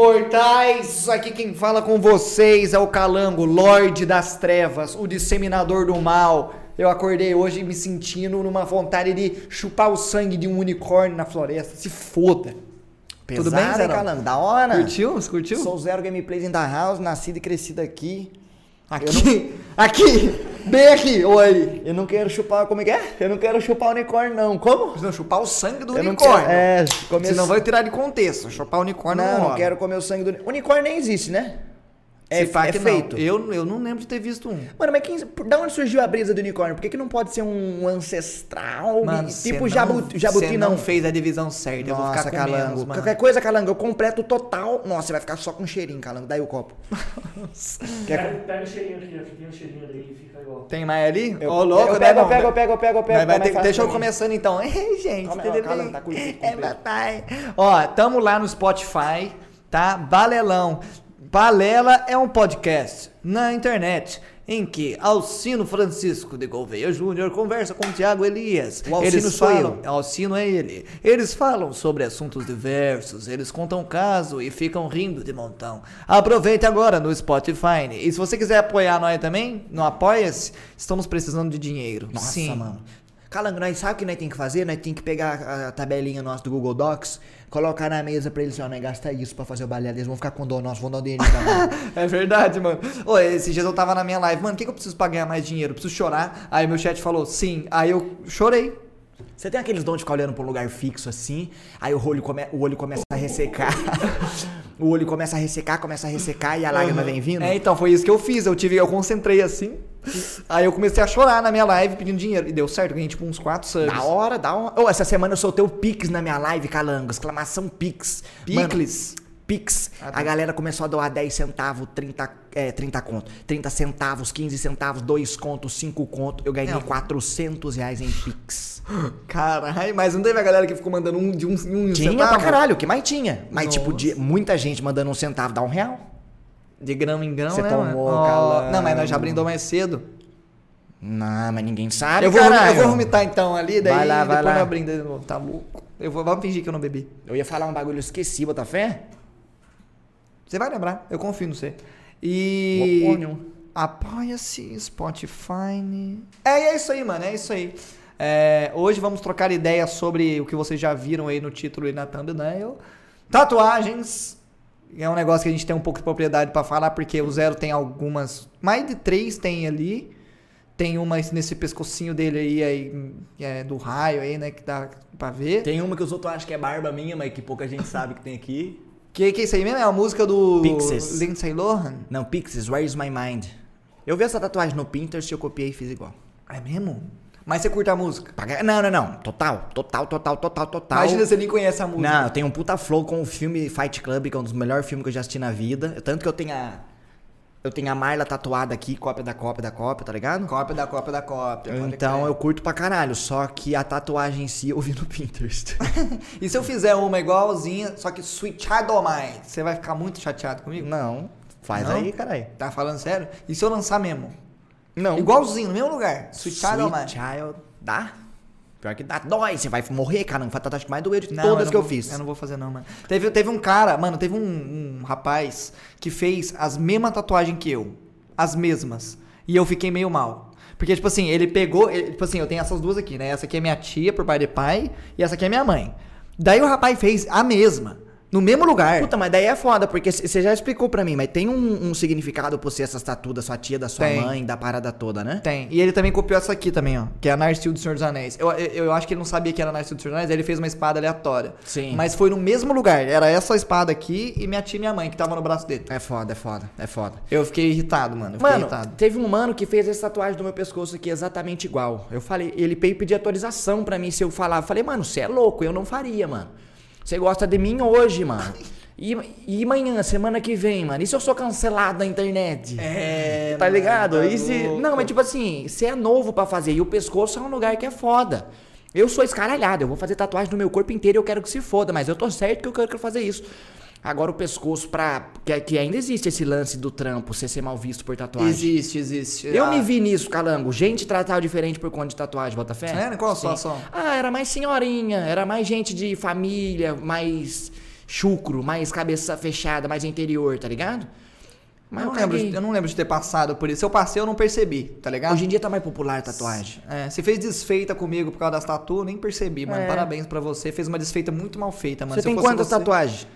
Mortais! Aqui quem fala com vocês é o Calango, Lorde das Trevas, o disseminador do mal. Eu acordei hoje me sentindo numa vontade de chupar o sangue de um unicórnio na floresta. Se foda. Pesado, Tudo bem, Zé? Calango? Da hora. Curtiu? Você curtiu? Sou zero gameplays in the house, nascido e crescido aqui. Aqui, aqui, bem aqui, oi. Eu não quero chupar, como é que é? Eu não quero chupar unicórnio, não. Como? Não, chupar o sangue do Eu não unicórnio. quero- é, comer- Senão vai tirar de contexto. Chupar o unicórnio Não, não, não quero comer o sangue do unicórnio. Unicórnio nem existe, né? É, Se é que não. feito. Eu, eu não lembro de ter visto um. Mano, mas quem, da onde surgiu a brisa do unicórnio? Por que, que não pode ser um ancestral? Mano, tipo não- jabuti, jabuti não. não fez a divisão certa. eu vou Nossa, ficar com calango. menos. Qualquer coisa, calango, eu completo total. Nossa, você vai ficar só com cheirinho, calango. Daí o copo. Quer- Pega, pega o cheirinho aqui, ó, tem um cheirinho ali e fica igual. Tem mais ali? Ô, louco, eu né, pego, eu não? pego, eu pego, eu pego, eu pego. Mas vai ter- mais deixa eu começando então. Ei, gente, Calma, tudo ó, calma, bem? tá É, papai. Ó, tamo lá no Spotify, tá? Balelão. Balela é um podcast na internet em que Alcino Francisco de Gouveia Júnior conversa com Tiago Elias. O Alcino eles falam, eu. Alcino é ele. Eles falam sobre assuntos diversos, eles contam caso e ficam rindo de montão. Aproveite agora no Spotify. E se você quiser apoiar nós também, no Apoia-se, estamos precisando de dinheiro. Nossa, Sim. mano. Calango, nós sabe o que nós tem que fazer? Nós tem que pegar a, tabelinha nossa do Google Docs, colocar na mesa pra eles, ó, nós gastar isso pra fazer o balé. Eles vão ficar com dor nosso, vão dar um dinheiro. É verdade, mano. Ô, esses dias eu tava na minha live, mano, o que, que eu preciso pra ganhar mais dinheiro? Eu preciso chorar. Aí meu chat falou, sim. Aí eu chorei. Você tem aqueles dons de ficar olhando pra um lugar fixo assim, aí o olho, come, o olho começa a ressecar. o olho começa a ressecar, começa a ressecar e a lágrima vem vindo? É, então, foi isso que eu fiz. Eu tive, eu concentrei assim. Aí eu comecei a chorar na minha live pedindo dinheiro. E deu certo, ganhei tipo uns 4 subs. Da hora, da hora. Ô, essa semana eu soltei o Pix na minha live, Calango. Exclamação Pix. Mano, Picles. Pix. Ah, tá. A galera começou a doar 10 centavos, 30, é, 30 conto. 30 centavos, 15 centavos, 2 contos, 5 conto. Eu ganhei Não. 400 reais em Pix. Caralho, mas não teve a galera que ficou mandando um de um, um Tinha centavo? pra caralho, o que mais tinha? Mas, Nossa. tipo, de, muita gente mandando um centavo, dá um real. De grão em grão, Você né, tomou, mano? Ó, calango. Não, mas nós já brindou mais cedo. Não, mas ninguém sabe, eu, vou, eu caralho. vou vomitar então ali, daí Vai lá, vai depois lá. nós brinda de novo. Tá louco. Eu vou, vamos fingir que eu não bebi. Eu ia falar um bagulho, eu esqueci, bota fé? Você vai lembrar, eu confio no você. E. Apoia-se, Spotify. É, é isso aí, mano, é isso aí. É, hoje vamos trocar ideias sobre o que vocês já viram aí no título e na thumbnail. Tatuagens. É um negócio que a gente tem um pouco de propriedade pra falar, porque o Zero tem algumas. Mais de três tem ali. Tem uma nesse pescocinho dele aí, aí é, do raio aí, né? Que dá pra ver. Tem uma que os outros acham que é barba minha, mas que pouca gente sabe que tem aqui. Que, que é isso aí mesmo? É a música do Pixies. Lindsay Lohan? Não, Pixies, Where is my mind? Eu vi essa tatuagem no Pinterest e eu copiei e fiz igual. É mesmo? Mas você curte a música? Não, não, não. Total, total, total, total, total. Imagina você nem conhece a música. Não, eu tenho um puta flow com o filme Fight Club, que é um dos melhores filmes que eu já assisti na vida. Tanto que eu tenho a. Eu tenho a Marla tatuada aqui, cópia da cópia da cópia, tá ligado? Cópia da cópia da cópia. Então eu curto pra caralho, só que a tatuagem em si eu vi no Pinterest. E se eu fizer uma igualzinha, só que of Mine, você vai ficar muito chateado comigo? Não, faz Não? aí, caralho. Tá falando sério? E se eu lançar mesmo? Não. Igualzinho, no mesmo lugar. Sweet, Sweet. Child, dá? Pior que dá. Dói, você vai morrer, cara. Não foi a tatuagem que mais doeu de Não, todas não que eu vou- fiz. Eu não vou fazer não, mano. Teve, teve um cara, mano, teve um, um rapaz que fez as mesmas tatuagens que eu. As mesmas. E eu fiquei meio mal. Porque, tipo assim, ele pegou. ele- tipo assim, eu tenho essas duas aqui, né? Essa aqui é minha tia, por pai de pai, e essa aqui é minha mãe. Daí o rapaz fez a mesma. No mesmo lugar. Puta, mas daí é foda, porque você já explicou pra mim, mas tem um, um significado por ser essas tatu da sua tia, da sua Tem. mãe, da parada toda, né? Tem. E ele também copiou essa aqui também, ó. Que é a Narsil do Senhor dos Anéis. Eu, eu, eu acho que ele não sabia que era a Narsil do Senhor dos Anéis, aí ele fez uma espada aleatória. Sim. Mas foi no mesmo lugar. Era essa espada aqui e minha tia e minha mãe, que tava no braço dele. É foda, é foda, é foda. Eu fiquei irritado, mano. Eu fiquei Mano, irritado. teve um mano que fez essa tatuagem do meu pescoço aqui exatamente igual. Eu falei, ele veio pedir autorização pra mim se eu falava. Eu falei, mano, você é louco, eu não faria, mano. Você gosta de mim hoje, mano. E, e amanhã, semana que vem, mano? E se eu sou cancelado na internet? É. Tá ligado? mano, E se-. Não, mas tipo assim, você é novo pra fazer. E o pescoço é um lugar que é foda. Eu sou escaralhado, eu vou fazer tatuagem no meu corpo inteiro e eu quero que se foda, mas eu tô certo que eu quero fazer isso. Agora o pescoço pra. Que, que ainda existe esse lance do trampo, você ser mal visto por tatuagem. Existe, existe. Eu Ah, me vi nisso, calango. Gente tratava diferente por conta de tatuagem, Botafé. É, qual a situação? Ah, era mais senhorinha, era mais gente de família, mais chucro, mais cabeça fechada, mais interior, tá ligado? Mas eu, eu não lembro, caguei. de- eu não lembro de ter passado por isso. Se eu passei, eu não percebi, tá ligado? Hoje em dia tá mais popular a tatuagem. É, você fez desfeita comigo por causa das tatuas, nem percebi, mano. É. Parabéns pra você. Fez uma desfeita muito mal feita, mano. Você Se eu tem quantas você- tatuagens?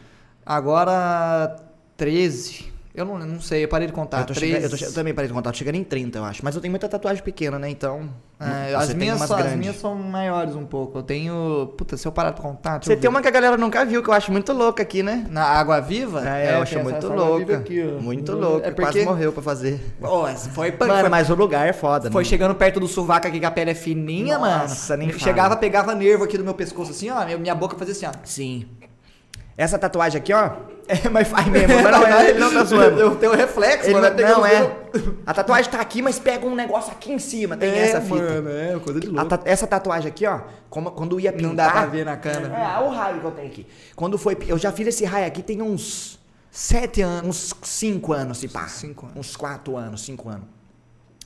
Agora, 13. Eu não, não sei, eu parei de contar. eu, tô 13. chegando- eu, tô eu também parei de contar, tô chegando em 30, eu acho. Mas eu tenho muita tatuagem pequena, né? Então. É, você as, minhas, as minhas são maiores um pouco. Eu tenho. Puta, se eu parar de contar. Você tem uma que a galera nunca viu, que eu acho muito louca aqui, né? Na Água Viva? É, eu acho muito louca. aqui, muito É louca. porque- Quase morreu pra fazer. Essa foi punk. Mano, foi, mas o lugar é foda, foi né? chegando perto do sovaco aqui que a pele é fininha, Nossa, mano. nem fala. Chegava, pegava nervo aqui do meu pescoço assim, ó. minha- Minha boca fazia assim, ó. Sim. Essa tatuagem aqui, ó. É, mas faz mesmo. Mas não, ele não tá zoando. Eu tenho reflexo, Ele mano. não, não é. A tatuagem tá aqui, mas pega um negócio aqui em cima. Tem É, essa fita. mano, é, coisa de louco. ta- essa tatuagem aqui, ó, como, quando ia pintar... Não dá pra ver na câmera. É, olha o raio que eu tenho aqui. Quando foi... Eu já fiz esse raio aqui tem uns... Sete anos. Uns 5 anos, se pá. Cinco anos. Uns 4 anos, 5 anos.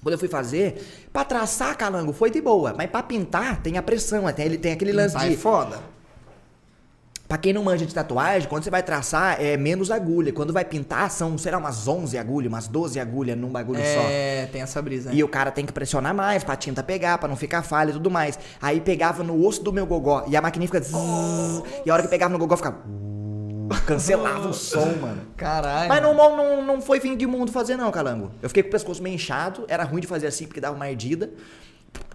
Quando eu fui fazer, pra traçar, calango, foi de boa. Mas pra pintar, tem a pressão. Até ele tem aquele lance Tá de... foda. Pra quem não manja de tatuagem, quando você vai traçar, é menos agulha. Quando vai pintar, são, sei lá, umas 11 agulhas, umas 12 agulhas num bagulho só. É, tem essa brisa. E o cara tem que pressionar mais pra tinta pegar, pra não ficar falha e tudo mais. Aí pegava no osso do meu gogó e a maquininha fica. zzz, e a hora que pegava no gogó ficava. Cancelava o som, mano. Caralho. Mas não, não, não foi fim de mundo fazer, não, calango. Eu fiquei com o pescoço meio inchado, era ruim de fazer assim porque dava uma ardida.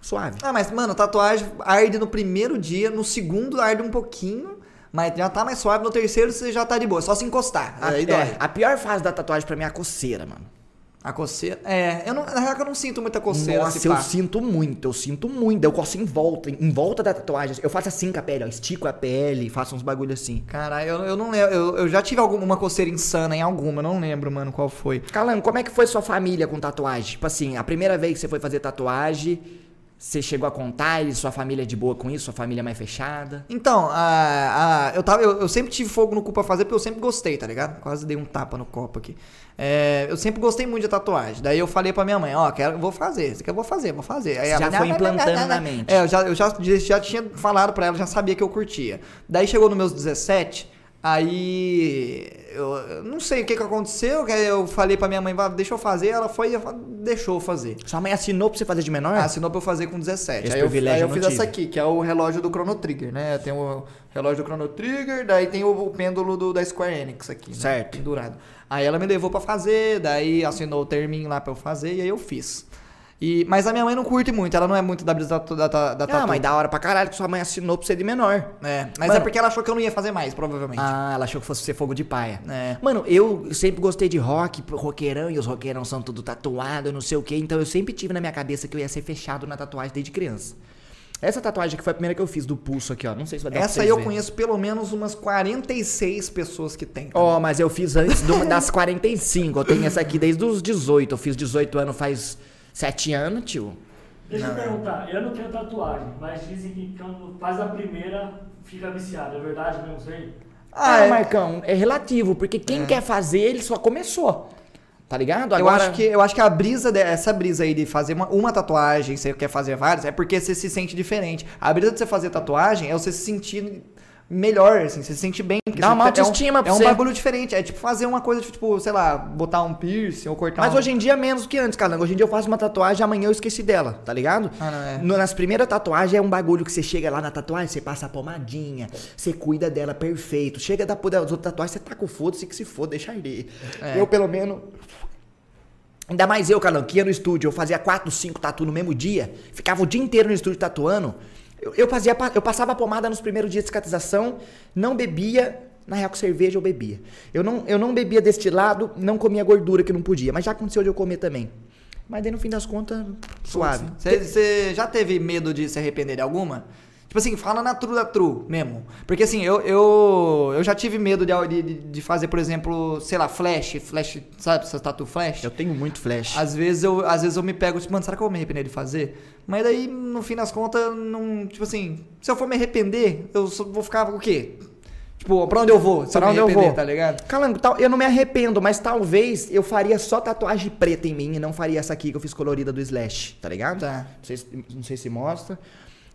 Suave. Ah, mas, mano, tatuagem arde no primeiro dia, no segundo arde um pouquinho, mas já tá mais suave, no terceiro você já tá de boa, só se encostar. A, aí é, dói. a pior fase da tatuagem pra mim é a coceira, mano. A coceira. É, eu não, na real que eu não sinto muita coceira. Nossa, eu sinto muito, eu sinto muito. Eu coço em volta, em volta da tatuagem. Eu faço assim com a pele, ó. Estico a pele, faço uns bagulho assim. Caralho, eu, eu não lembro. Eu, eu já tive alguma uma coceira insana em alguma, eu não lembro, mano, qual foi. Calango, como é que foi sua família com tatuagem? Tipo assim, a primeira vez que você foi fazer tatuagem, você chegou a contar e sua família é de boa com isso? Sua família é mais fechada? Então, a, a- eu, tava, eu, eu sempre tive fogo no cu pra fazer porque eu sempre gostei, tá ligado? Quase dei um tapa no copo aqui. É, eu sempre gostei muito de tatuagem. Daí eu falei pra minha mãe, ó, quero, vou fazer, você quer, eu vou fazer, vou fazer. Aí Você ela, já "Não, foi implantando na não." mente. É, eu já, eu já, já tinha falado pra ela, já sabia que eu curtia. Daí chegou nos meus 17, aí eu, eu não sei o que que aconteceu, que eu falei pra minha mãe, "Vá, deixa eu fazer, ela foi e deixou eu fazer. Sua mãe assinou pra você fazer de menor? Assinou pra eu fazer com 17. Esse aí eu, aí eu fiz tive. essa aqui, que é o relógio do Chrono Trigger, né? Tem o relógio do Chrono Trigger, daí tem o, o pêndulo do, da Square Enix aqui, né? Certo. Pendurado. Aí ela me levou pra fazer, daí assinou o terminho lá pra eu fazer e aí eu fiz. E, mas a minha mãe não curte muito, ela não é muito da brisa da, da, da Ah, mas da hora pra caralho que sua mãe assinou pra você de menor. É, mas Mano. é porque ela achou que eu não ia fazer mais, provavelmente. Ah, ela achou que fosse ser fogo de paia. É. Mano, eu sempre gostei de rock, roqueirão, e os roqueirão são tudo tatuado, não sei o que. Então eu sempre tive na minha cabeça que eu ia ser fechado na tatuagem desde criança. Essa tatuagem aqui foi a primeira que eu fiz do pulso aqui, ó. Não sei se vai dar Essa aí eu verem. conheço pelo menos umas 46 pessoas que tem. Ó, mas eu fiz antes do- das 45. Eu tenho essa aqui desde os 18. Eu fiz 18 anos faz 7 anos, tio. Deixa eu perguntar, eu não tenho tatuagem, mas dizem que quando faz a primeira fica viciado. É verdade mesmo isso aí? Ah, é. Marcão, é relativo, porque quem quer fazer, ele só começou. Tá ligado? Eu acho, que, eu acho que a brisa, de- essa brisa aí de fazer uma, uma tatuagem, você quer fazer várias, é porque você se sente diferente. A brisa de você fazer tatuagem é você se sentir melhor, assim, você se sente bem. Dá você- uma é um- autoestima pra É um você. bagulho diferente, é tipo fazer uma coisa, tipo, sei lá, botar um piercing ou cortar Mas um... hoje em dia menos que antes, cara. Hoje em dia eu faço uma tatuagem, amanhã eu esqueci dela, tá ligado? Ah, não, é. No- nas primeiras tatuagens é um bagulho que você chega lá na tatuagem, você passa a pomadinha, você cuida dela perfeito. Chega da das outras tatuagens, você tá com foda-se que se foda, deixa arder. É. Eu, pelo menos. Ainda mais eu, Carlão, que ia no estúdio, eu fazia 4, 5 tatu no mesmo dia, ficava o dia inteiro no estúdio tatuando. Eu, eu fazia, eu passava a pomada nos primeiros dias de cicatrização, não bebia, na real com cerveja eu bebia. Eu não, eu não bebia destilado, não comia gordura que não podia, mas já aconteceu de eu comer também. Mas daí no fim das contas, suave. Você já teve medo de se arrepender de alguma? Tipo assim, fala na true da true mesmo. Porque assim, eu, eu, eu já tive medo de, de, de fazer, por exemplo, sei lá, flash, flash, sabe, essas tatu flash? Eu tenho muito flash. Às vezes eu, às vezes eu me pego, tipo, mano, será que eu vou me arrepender de fazer? Mas daí, no fim das contas, não. Tipo assim, se eu for me arrepender, eu vou ficar o quê? Tipo, pra onde eu vou? Se Pra eu onde me eu vou? tá ligado? Calango, tal, eu não me arrependo, mas talvez eu faria só tatuagem preta em mim e não faria essa aqui que eu fiz colorida do Slash, tá ligado? Tá. Não sei, se- não sei se mostra.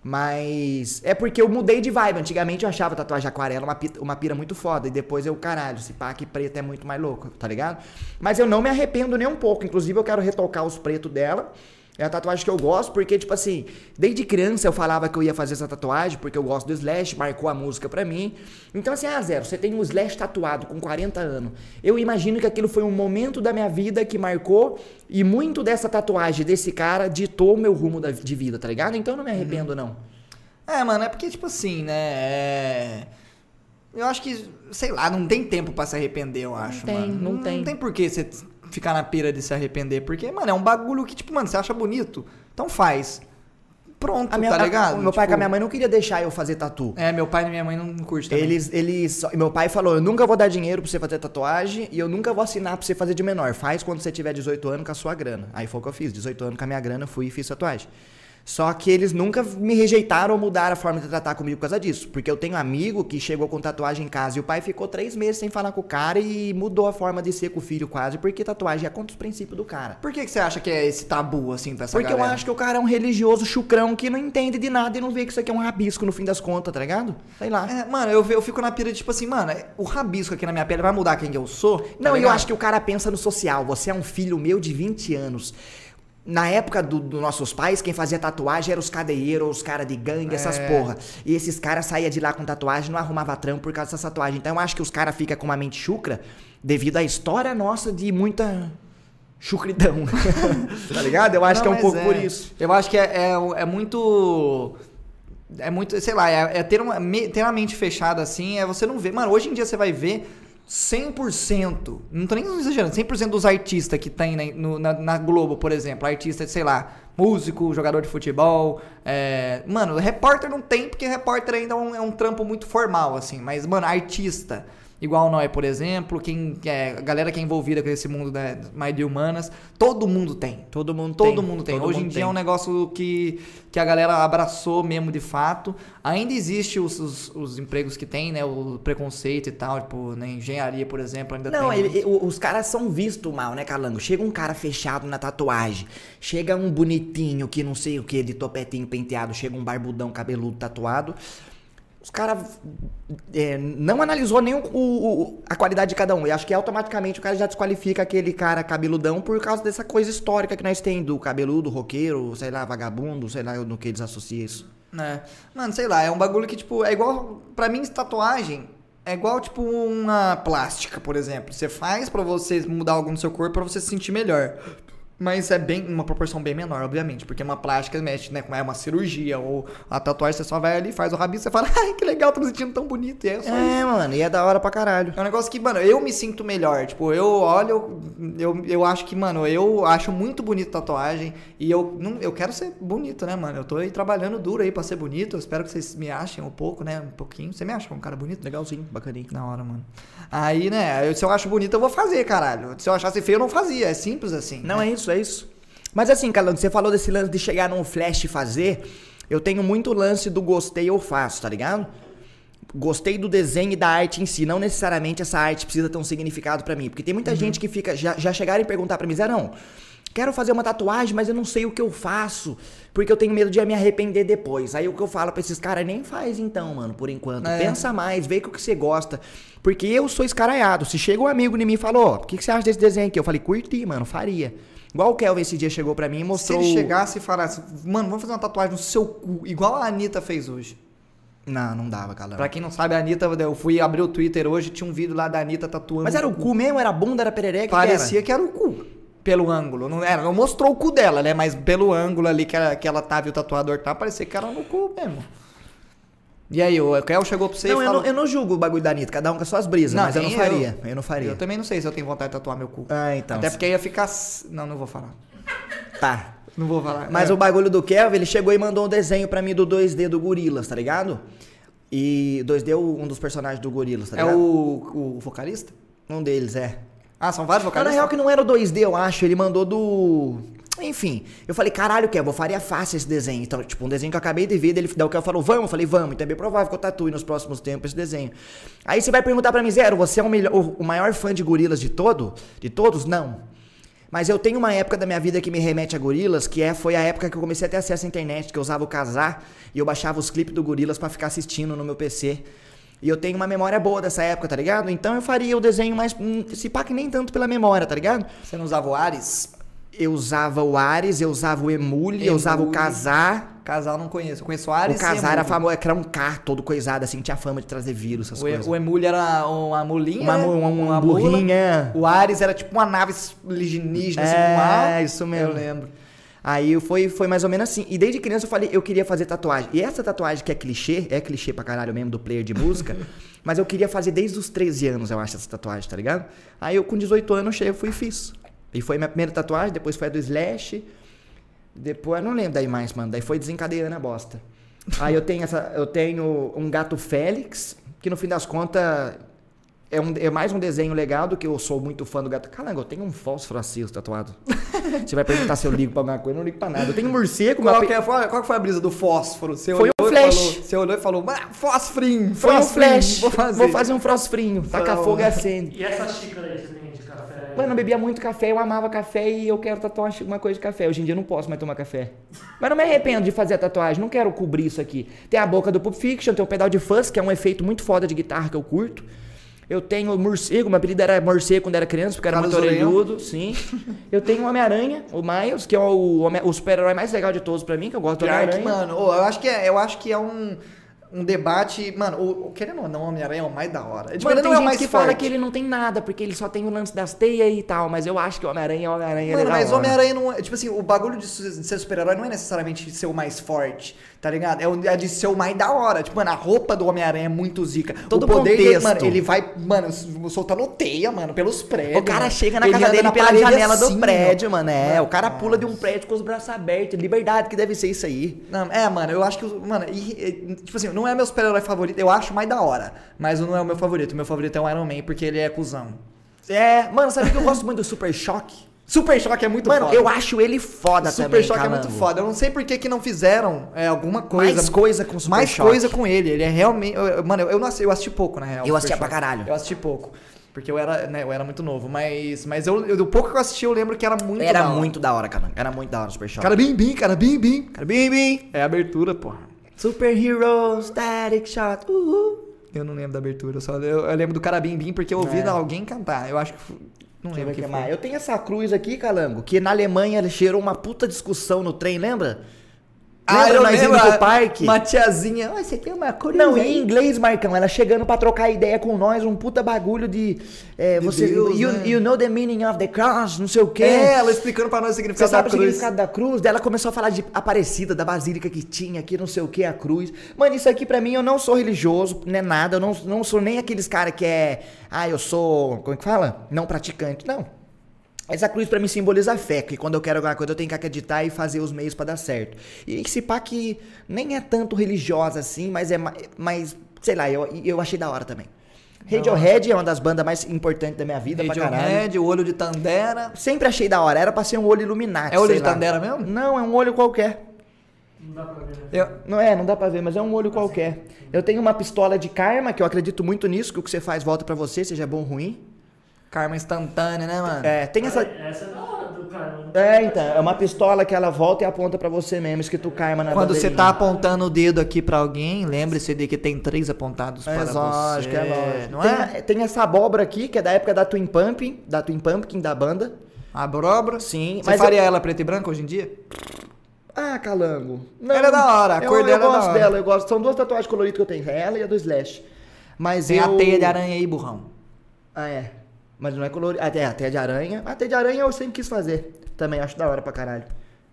Mas é porque eu mudei de vibe. Antigamente eu achava tatuagem aquarela uma, pi- uma pira muito foda. E depois eu, caralho, esse que preto é muito mais louco, tá ligado? Mas eu não me arrependo nem um pouco. Inclusive eu quero retocar os pretos dela. É a tatuagem que eu gosto, porque, tipo assim, desde criança eu falava que eu ia fazer essa tatuagem, porque eu gosto do Slash, marcou a música pra mim. Então, assim, ah, Zero, você tem um Slash tatuado com 40 anos. Eu imagino que aquilo foi um momento da minha vida que marcou, e muito dessa tatuagem desse cara ditou o meu rumo da- de vida, tá ligado? Então eu não me arrependo, não. É, mano, é porque, tipo assim, né? é- Eu acho que, sei lá, não tem tempo pra se arrepender, eu acho, tem, mano. não tem. Não tem por que você ficar na pira de se arrepender. Porque, mano, é um bagulho que, tipo, mano, você acha bonito. Então faz. Pronto, A minha, tá a- ligado? o meu pai Tipo, com a minha mãe não queria deixar eu fazer tatu. É, meu pai e minha mãe não curtem também. Eles, eles, meu pai falou, eu nunca vou dar dinheiro pra você fazer tatuagem e eu nunca vou assinar pra você fazer de menor. Faz quando você tiver 18 anos com a sua grana. Aí foi o que eu fiz, 18 anos com a minha grana, fui e fiz tatuagem. Só que eles nunca me rejeitaram ou mudaram a forma de tratar comigo por causa disso. Porque eu tenho um amigo que chegou com tatuagem em casa e o pai ficou três meses sem falar com o cara e mudou a forma de ser com o filho quase, porque tatuagem é contra os princípios do cara. Por que, que você acha que é esse tabu, assim, pra essa Porque galera? eu acho que o cara é um religioso chucrão que não entende de nada e não vê que isso aqui é um rabisco no fim das contas, tá ligado? Sei lá. É, mano, eu, eu fico na pira de, tipo assim, mano, o rabisco aqui na minha pele vai mudar quem eu sou? tá Não, eu acho que o cara pensa no social. Você é um filho meu de 20 anos. Na época dos do nossos pais, quem fazia tatuagem eram os cadeieiros, os caras de gangue, essas É. porra. E esses caras saíam de lá com tatuagem, não arrumava trampo por causa dessa tatuagem. Então eu acho que os caras ficam com uma mente chucra devido à história nossa de muita chucridão. tá ligado? Eu acho Não, que é um pouco por isso. Eu acho que é, é, é muito. É muito, sei lá, é, é ter, uma, ter uma mente fechada assim, é você não ver. Mano, hoje em dia você vai ver 100%, não tô nem exagerando, 100% dos artistas que tem na, no- na, na Globo, por exemplo, artista, sei lá, músico, jogador de futebol, é, mano, repórter não tem, porque repórter ainda é um, é um trampo muito formal, assim, mas, mano, artista, igual nós, por exemplo, quem, é, a galera que é envolvida com esse mundo né, mais de humanas, todo mundo tem. Todo mundo Todo tem. mundo tem. Todo Hoje em mundo dia é tem. um negócio que, que a galera abraçou mesmo de fato. Ainda existe os, os, os empregos que tem, né? O preconceito e tal, tipo, na engenharia, por exemplo, ainda Não, tem. ele- os caras são vistos mal, né, Calango? Chega um cara fechado na tatuagem, chega um bonitinho que não sei o que, de topetinho penteado, chega um barbudão cabeludo tatuado. Os caras é, não analisou nem o, o- a qualidade de cada um. E acho que automaticamente o cara já desqualifica aquele cara cabeludão por causa dessa coisa histórica que nós tem do cabeludo, roqueiro, sei lá, vagabundo, sei lá no que eles associam isso. né? Mano, sei lá, é um bagulho que, tipo, é igual. Pra mim, tatuagem é igual, tipo, uma plástica, por exemplo. Você faz pra você mudar algo no seu corpo pra você se sentir melhor. Mas é bem uma proporção bem menor, obviamente, porque uma plástica mexe, né? É uma cirurgia, ou a tatuagem você só vai ali, faz o rabisco, você fala, ai, que legal, tô me sentindo tão bonito. E é só isso. É, mano, e é da hora pra caralho. É um negócio que, mano, eu me sinto melhor. Tipo, eu olho, eu, eu acho que, mano, eu acho muito bonito tatuagem. E eu, não, eu quero ser bonito, né, mano? Eu tô aí trabalhando duro aí pra ser bonito. Eu espero que vocês me achem um pouco, né? Um pouquinho. Você me acha um cara bonito? Legalzinho, bacaninho. Na hora, mano. Aí, né, eu- se eu acho bonito, eu vou fazer, caralho. Se eu achasse feio, eu não fazia. É simples assim. Não, né? é isso, é isso. Mas assim, Calango, você falou desse lance de chegar num flash e fazer. Eu tenho muito lance do gostei ou faço, tá ligado? Gostei do desenho e da arte em si. Não necessariamente essa arte precisa ter um significado pra mim. Porque tem muita gente que fica. Já, já chegaram e perguntar pra mim, Zé, não. Quero fazer uma tatuagem, mas eu não sei o que eu faço. Porque eu tenho medo de me arrepender depois. Aí o que eu falo pra esses caras, nem faz então, mano, por enquanto. É. Pensa mais, vê o que você gosta. Porque eu sou escaraiado. Se chega um amigo em mim e falou, ó, o que, que você acha desse desenho aqui? Eu falei, curti, mano, faria. Igual o Kelvin esse dia chegou pra mim e Se mostrou. ele chegasse e falasse, mano, vamos fazer uma tatuagem no seu cu, igual a Anitta fez hoje. Não, não dava, calando. Pra quem não sabe, a Anitta, eu fui abrir o Twitter hoje, tinha um vídeo lá da Anitta tatuando. Mas era o cu mesmo? Era bunda, era perereca? que Parecia que era o cu. Pelo ângulo. Não, era, não mostrou o cu dela, né? Mas pelo ângulo ali que ela, que ela tava e o tatuador tava, parecia que era no cu mesmo. E aí, o Kel chegou pra você Não, e eu falou... não, eu não julgo o bagulho da Anitta, cada um com as suas brisas, Não, mas eu não faria. Eu, não faria. Eu também não sei se eu tenho vontade de tatuar meu cu. Ah, então. Até porque ia ficar... Não, não vou falar. Tá. Não vou falar. Mas É. o bagulho do Kelvin, ele chegou e mandou um desenho pra mim do 2D do Gorilas, tá ligado? E 2D é um dos personagens do Gorilas, tá É ligado? o, o vocalista? Um deles, é. Ah, são vários Mas na vocalistas? real que não era o 2D, eu acho. Ele mandou do. Enfim, eu falei, caralho, Kevin, eu faria fácil esse desenho. Então, tipo, um desenho que eu acabei de ver, dele, daí o Kevin falou, vamos, eu falei, vamos. Então é bem provável que eu tatue nos próximos tempos esse desenho. Aí você vai perguntar pra mim, Zero, você é o, melhor, o, maior fã de gorilas de todo? De todos? Não. Mas eu tenho uma época da minha vida que me remete a gorilas, que é, foi a época que eu comecei a ter acesso à internet, que eu usava o casar e eu baixava os clipes do gorilas pra ficar assistindo no meu PC. E eu tenho uma memória boa dessa época, tá ligado? Então eu faria o desenho mais. hum, Se pá que nem tanto pela memória, tá ligado? Você não usava o Ares? Eu usava o Ares, eu usava o Emule, eu usava o Emule. Casar. Casal não conheço. Eu conheço o O Ares e Casar era Emule. famoso, era um carro todo coisado, assim, tinha fama de trazer vírus, essas O, coisas. o Emule era uma mulinha, Uma, né? uma, uma mula. burrinha. O Ares era tipo uma nave alienígena, assim, com ar. É, isso mesmo. Eu lembro. Aí foi, foi mais ou menos assim. E desde criança eu falei, eu queria fazer tatuagem. E essa tatuagem que é clichê, é clichê pra caralho mesmo do player de música, mas eu queria fazer desde os 13 anos, eu acho, essa tatuagem, tá ligado? Aí eu com 18 anos cheio, eu fui e fiz. E foi minha primeira tatuagem, depois foi a do Slash. Depois, eu não lembro daí mais, mano. Daí foi desencadeando a bosta. Aí eu tenho essa, eu tenho um gato Félix, que no fim das contas é, um, é mais um desenho legal do que eu sou muito fã do gato. Caramba, eu tenho um fósforo aceso tatuado. Você vai perguntar se eu ligo pra alguma coisa, eu não ligo pra nada. Eu tenho um morcego, Qual pe- que, é- foi, qual que foi a brisa do fósforo? Você Foi olhou um e flash. Falou, você olhou e falou, "Ah, fósforinho, Foi um flash. Vou fazer. um fósforinho. Taca fogo e acende. E essa xícara aí que você tem de café? Mano, eu bebia muito café, eu amava café e eu quero tatuar uma coisa de café. Hoje em dia eu não posso mais tomar café. Mas não me arrependo de fazer a tatuagem, não quero cobrir isso aqui. Tem a boca do Pulp Fiction, tem o pedal de fuzz, que é um efeito muito foda de guitarra que eu curto. Eu tenho o morcego, meu apelido era morcego quando era criança, porque era muito orelhudo, sim. Eu tenho o Homem-Aranha, o Miles, que é o, o super-herói mais legal de todos pra mim, que eu gosto do Homem-Aranha. mano, eu acho que é, eu acho que é um, um debate. Mano, o, o- querendo ou não, o Homem-Aranha é o mais da hora. Tipo, Mano, ele tem é gente que forte. fala que ele não tem nada, porque ele só tem o lance das teias e tal, mas eu acho que o Homem-Aranha é o Homem-Aranha. é Mano, da mas. Homem-Aranha não é. Tipo assim, o bagulho de ser super-herói não é necessariamente ser o mais forte, tá ligado? É, o, é de ser o mais da hora. Tipo, mano, a roupa do Homem-Aranha é muito zica. Todo o poder dele, contexto. mano, ele vai, mano, soltando teia, mano, pelos prédios. O cara mano. chega na Ele casa dele na pela janela assim, do prédio, mano. É, Mano, o cara pula de um nossa. prédio com os braços abertos. Liberdade que deve ser isso aí. Não, é, mano, eu acho que. Mano, e- e, tipo assim, não é meu super-herói favorito, eu acho mais da hora. Mas não é o meu favorito. O meu favorito é o Iron Man, porque ele é cuzão. É, mano, sabe que eu gosto muito do Super Choque? Super Choque é muito Mano, foda. eu acho ele foda Super também, Choque é muito foda. Eu não sei por que, que não fizeram é, alguma coisa. Mais coisa com o Super Mais Choque. coisa com ele. Ele é realmente. eu- mano, eu, eu não assisti, eu assisti pouco, na real. Eu Super assistia pra caralho. Eu assisti pouco. Porque eu era, né, eu era muito novo. Mas, mas eu, eu- do pouco que eu assisti, eu lembro que era muito Era da hora. muito da hora, calango. Era muito da hora o Super Choque. Cara bim bim, cara bim bim. Cara, bim, bim. É abertura, porra. Super Hero, Static Shot, uhul. Eu não lembro da abertura. Eu, só, eu, eu lembro do cara bim bim porque eu ouvi É. alguém cantar. Eu acho que. Não Deixa lembro que mais. Eu tenho essa cruz aqui, calango, que na Alemanha gerou uma puta discussão no trem, lembra? Ah, Lembra eu nós indo pro parque? Uma tiazinha. Ah, você tem uma cruz Não, aí?" em inglês, Marcão, ela chegando pra trocar ideia com nós, um puta bagulho de. É, você, Deus, you, né? you know the meaning of the cross, não sei o quê. É, ela explicando pra nós o Você significado sabe da o cruz. significado da cruz? Daí ela começou a falar de Aparecida, da basílica que tinha aqui, não sei o que, a cruz. Mano, isso aqui pra mim, eu não sou religioso, não é nada, eu não, não sou nem aqueles cara que é. Ah, eu sou. Como é que fala? Não praticante. Não. Essa cruz pra mim simboliza a fé, que quando eu quero alguma coisa eu tenho que acreditar e fazer os meios pra dar certo. E esse pá que nem é tanto religiosa assim, mas é ma- mais, sei lá, eu, eu achei da hora também. Radiohead é uma das bandas mais importantes da minha vida pra caralho. Radiohead, o olho de Tandera. Sempre achei da hora, era pra ser um olho Illuminati. É olho sei de lá. Tandera mesmo? Não, é um olho qualquer. Não dá pra ver. né? Eu, Não é, não dá pra ver, mas é um olho qualquer. Eu tenho uma pistola de karma, que eu acredito muito nisso, que o que você faz volta pra você, seja bom ou ruim. Karma instantânea, né, mano? É, tem essa. Essa é da hora do cara. não É, tem- então, é uma pistola que ela volta e aponta pra você mesmo, escrito karma na Quando você tá apontando o dedo aqui pra alguém, lembre-se de que tem três apontados É para lógico, você. é lógico. Não tem, é? tem essa abóbora aqui, que é da época da Twin Pumpkin, da Twin Pumpkin da banda. A brobra. Sim, Você mas faria ela preta e branca hoje em dia? Ah, calango. Ela é da hora, a eu, cor eu dela é da gosto hora. dela, eu gosto. São duas tatuagens coloridas que eu tenho, ela e a do Slash. Mas Tem eu... a teia de aranha aí, burrão. Ah, é. Mas não é colorido. Ah, é, a teia de aranha. A teia de aranha eu sempre quis fazer. Também acho da hora pra caralho.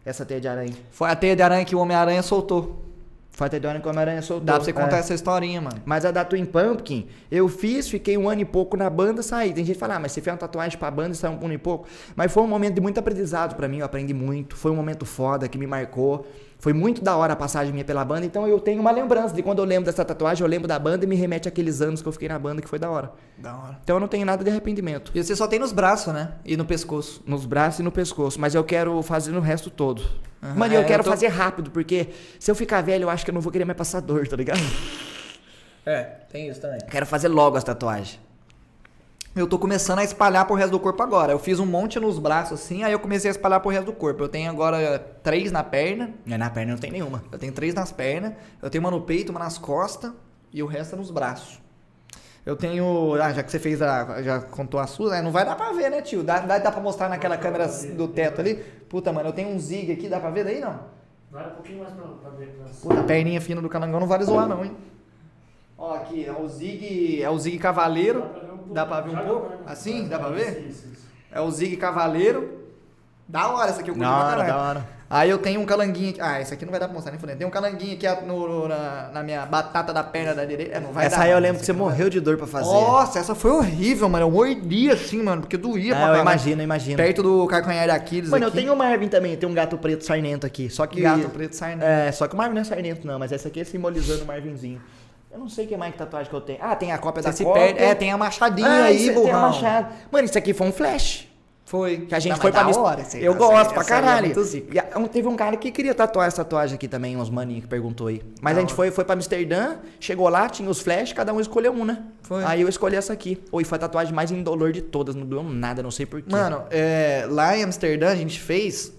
Essa teia de aranha. Foi a teia de aranha que o Homem-Aranha soltou. Foi a teia de aranha que a aranha soltou. Dá pra você contar É. essa historinha, mano. Mas a da Twin Pumpkin, eu fiz, fiquei um ano e pouco na banda, saí. Tem gente que fala, ah, mas você fez uma tatuagem pra banda e saiu um ano e pouco. Mas foi um momento de muito aprendizado pra mim, eu aprendi muito. Foi um momento foda que me marcou. Foi muito da hora a passagem minha pela banda, então eu tenho uma lembrança de quando eu lembro dessa tatuagem, eu lembro da banda e me remete àqueles anos que eu fiquei na banda, que foi da hora. Da hora. Então eu não tenho nada de arrependimento. E você só tem nos braços, né? E no pescoço. Nos braços e no pescoço, mas eu quero fazer no resto todo. Aham, Mano, e eu é, quero eu tô- fazer rápido, porque se eu ficar velho, eu acho que eu não vou querer mais passar dor, tá ligado? É, tem isso também. Quero fazer logo as tatuagens. Eu tô começando a espalhar pro resto do corpo agora. Eu fiz um monte nos braços assim, aí eu comecei a espalhar pro resto do corpo. Eu tenho agora três na perna, É, Na perna não tem nenhuma. eu tenho três nas pernas, eu tenho uma no peito, uma nas costas e o resto é nos braços. Eu tenho. Ah, já que você fez a. Já contou a sua, né? Não vai dar pra ver, né, tio? Dá, dá, dá pra mostrar naquela câmera do teto ali? Puta, mano, eu tenho um zig aqui, dá pra ver daí não? Vai um pouquinho mais pra, pra ver. Pra... Puta, a perninha fina do calangão não vale zoar, não, hein? Ó, aqui, é o zig. É o zig cavaleiro. Dá pra ver um pouco? pra- Assim? Dá pra ver? Isso, isso. É o zig cavaleiro. Da hora essa aqui, eu curti Da pra hora, caralho. da hora. Aí eu tenho um calanguinho aqui. Ah, esse aqui não vai dar pra mostrar nem fudendo. Tem um calanguinho aqui no- na, na minha batata da perna da direita. É, não vai Essa dar, aí eu lembro que você morreu de dor pra fazer. Nossa, essa foi horrível, mano. Eu mordi assim, mano, porque doía pra Ah, eu caralho. imagino, eu imagino. Perto do calcanhar de Aquiles Mano, eu aqui. tenho o Marvin também, tem um gato preto sarnento aqui. Só que. Gato preto sarnento. É, só que o Marvin não é sarnento, não, mas essa aqui é simbolizando o Marvinzinho. Eu não sei que mais que tatuagem que eu tenho. Ah, tem a cópia Você da Copa. perde. É, tem a machadinha ah, aí, isso tem a burrão. machado. Mano, isso aqui foi um flash. Foi. Que a gente Não, foi pra mis- hora, Eu essa gosto pra é caralho. a- teve um cara que queria tatuar essa tatuagem aqui também, uns maninhos que perguntou aí. Mas a gente foi, foi pra Amsterdã, chegou lá, tinha os flash, cada um escolheu um, né? Foi. Aí eu escolhi essa aqui. Oi, foi a tatuagem mais indolor de todas, não doeu nada, não sei porquê. Mano, é, lá em Amsterdã a gente fez.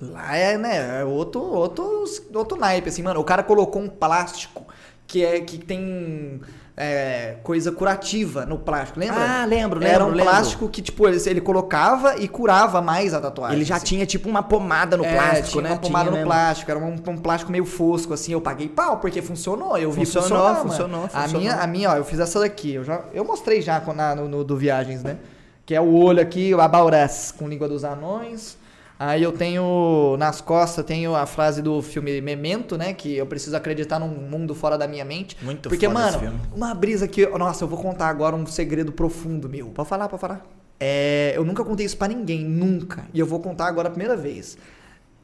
Lá é, né, é outro, outro, outro naipe, assim, mano. O cara colocou um plástico que, é, que tem é, coisa curativa no plástico, lembra? Ah, lembro, Era lembro, um lembro. plástico que, tipo, ele, ele colocava e curava mais a tatuagem. Ele já assim. tinha tipo uma pomada no É, plástico, tinha né? uma pomada Tinha no plástico, era um, um plástico meio fosco, assim. Eu paguei pau, porque funcionou. Eu vi Funcionou, funcionar, mano. funcionou, A funcionou. minha, a minha, ó, eu fiz essa daqui. Eu, já, eu mostrei já na, no, no do Viagens, né? Que é o olho aqui, o Abaurés, com língua dos anões. Aí eu tenho, nas costas, tenho a frase do filme Memento, né? Que eu preciso acreditar num mundo fora da minha mente. Muito Porque, foda mano, esse filme. uma brisa que... Nossa, eu vou contar agora um segredo profundo, meu. Pode falar, pode falar. É, eu nunca contei isso pra ninguém, nunca. E eu vou contar agora a primeira vez.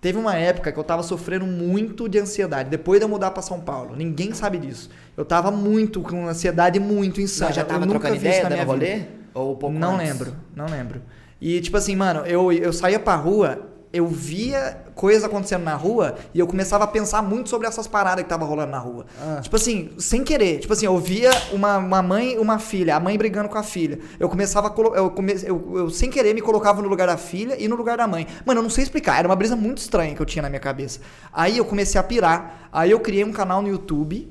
Teve uma época que eu tava sofrendo muito de ansiedade, depois de eu mudar pra São Paulo. Ninguém sabe disso. Eu tava muito com ansiedade muito insana. Você já Eu tava nunca trocando ideia, dando minha rolê? vida. Ou um pouco Não antes? lembro, não lembro. E tipo assim, mano, eu, eu saía pra rua, eu via coisa acontecendo na rua e eu começava a pensar muito sobre essas paradas que tava rolando na rua. Ah. Tipo assim, sem querer. Tipo assim, eu via uma, uma mãe e uma filha, a mãe brigando com a filha. Eu começava a colo- eu, come, eu, eu sem querer me colocava no lugar da filha e no lugar da mãe. Mano, eu não sei explicar, era uma brisa muito estranha que eu tinha na minha cabeça. Aí eu comecei a pirar. Aí eu criei um canal no YouTube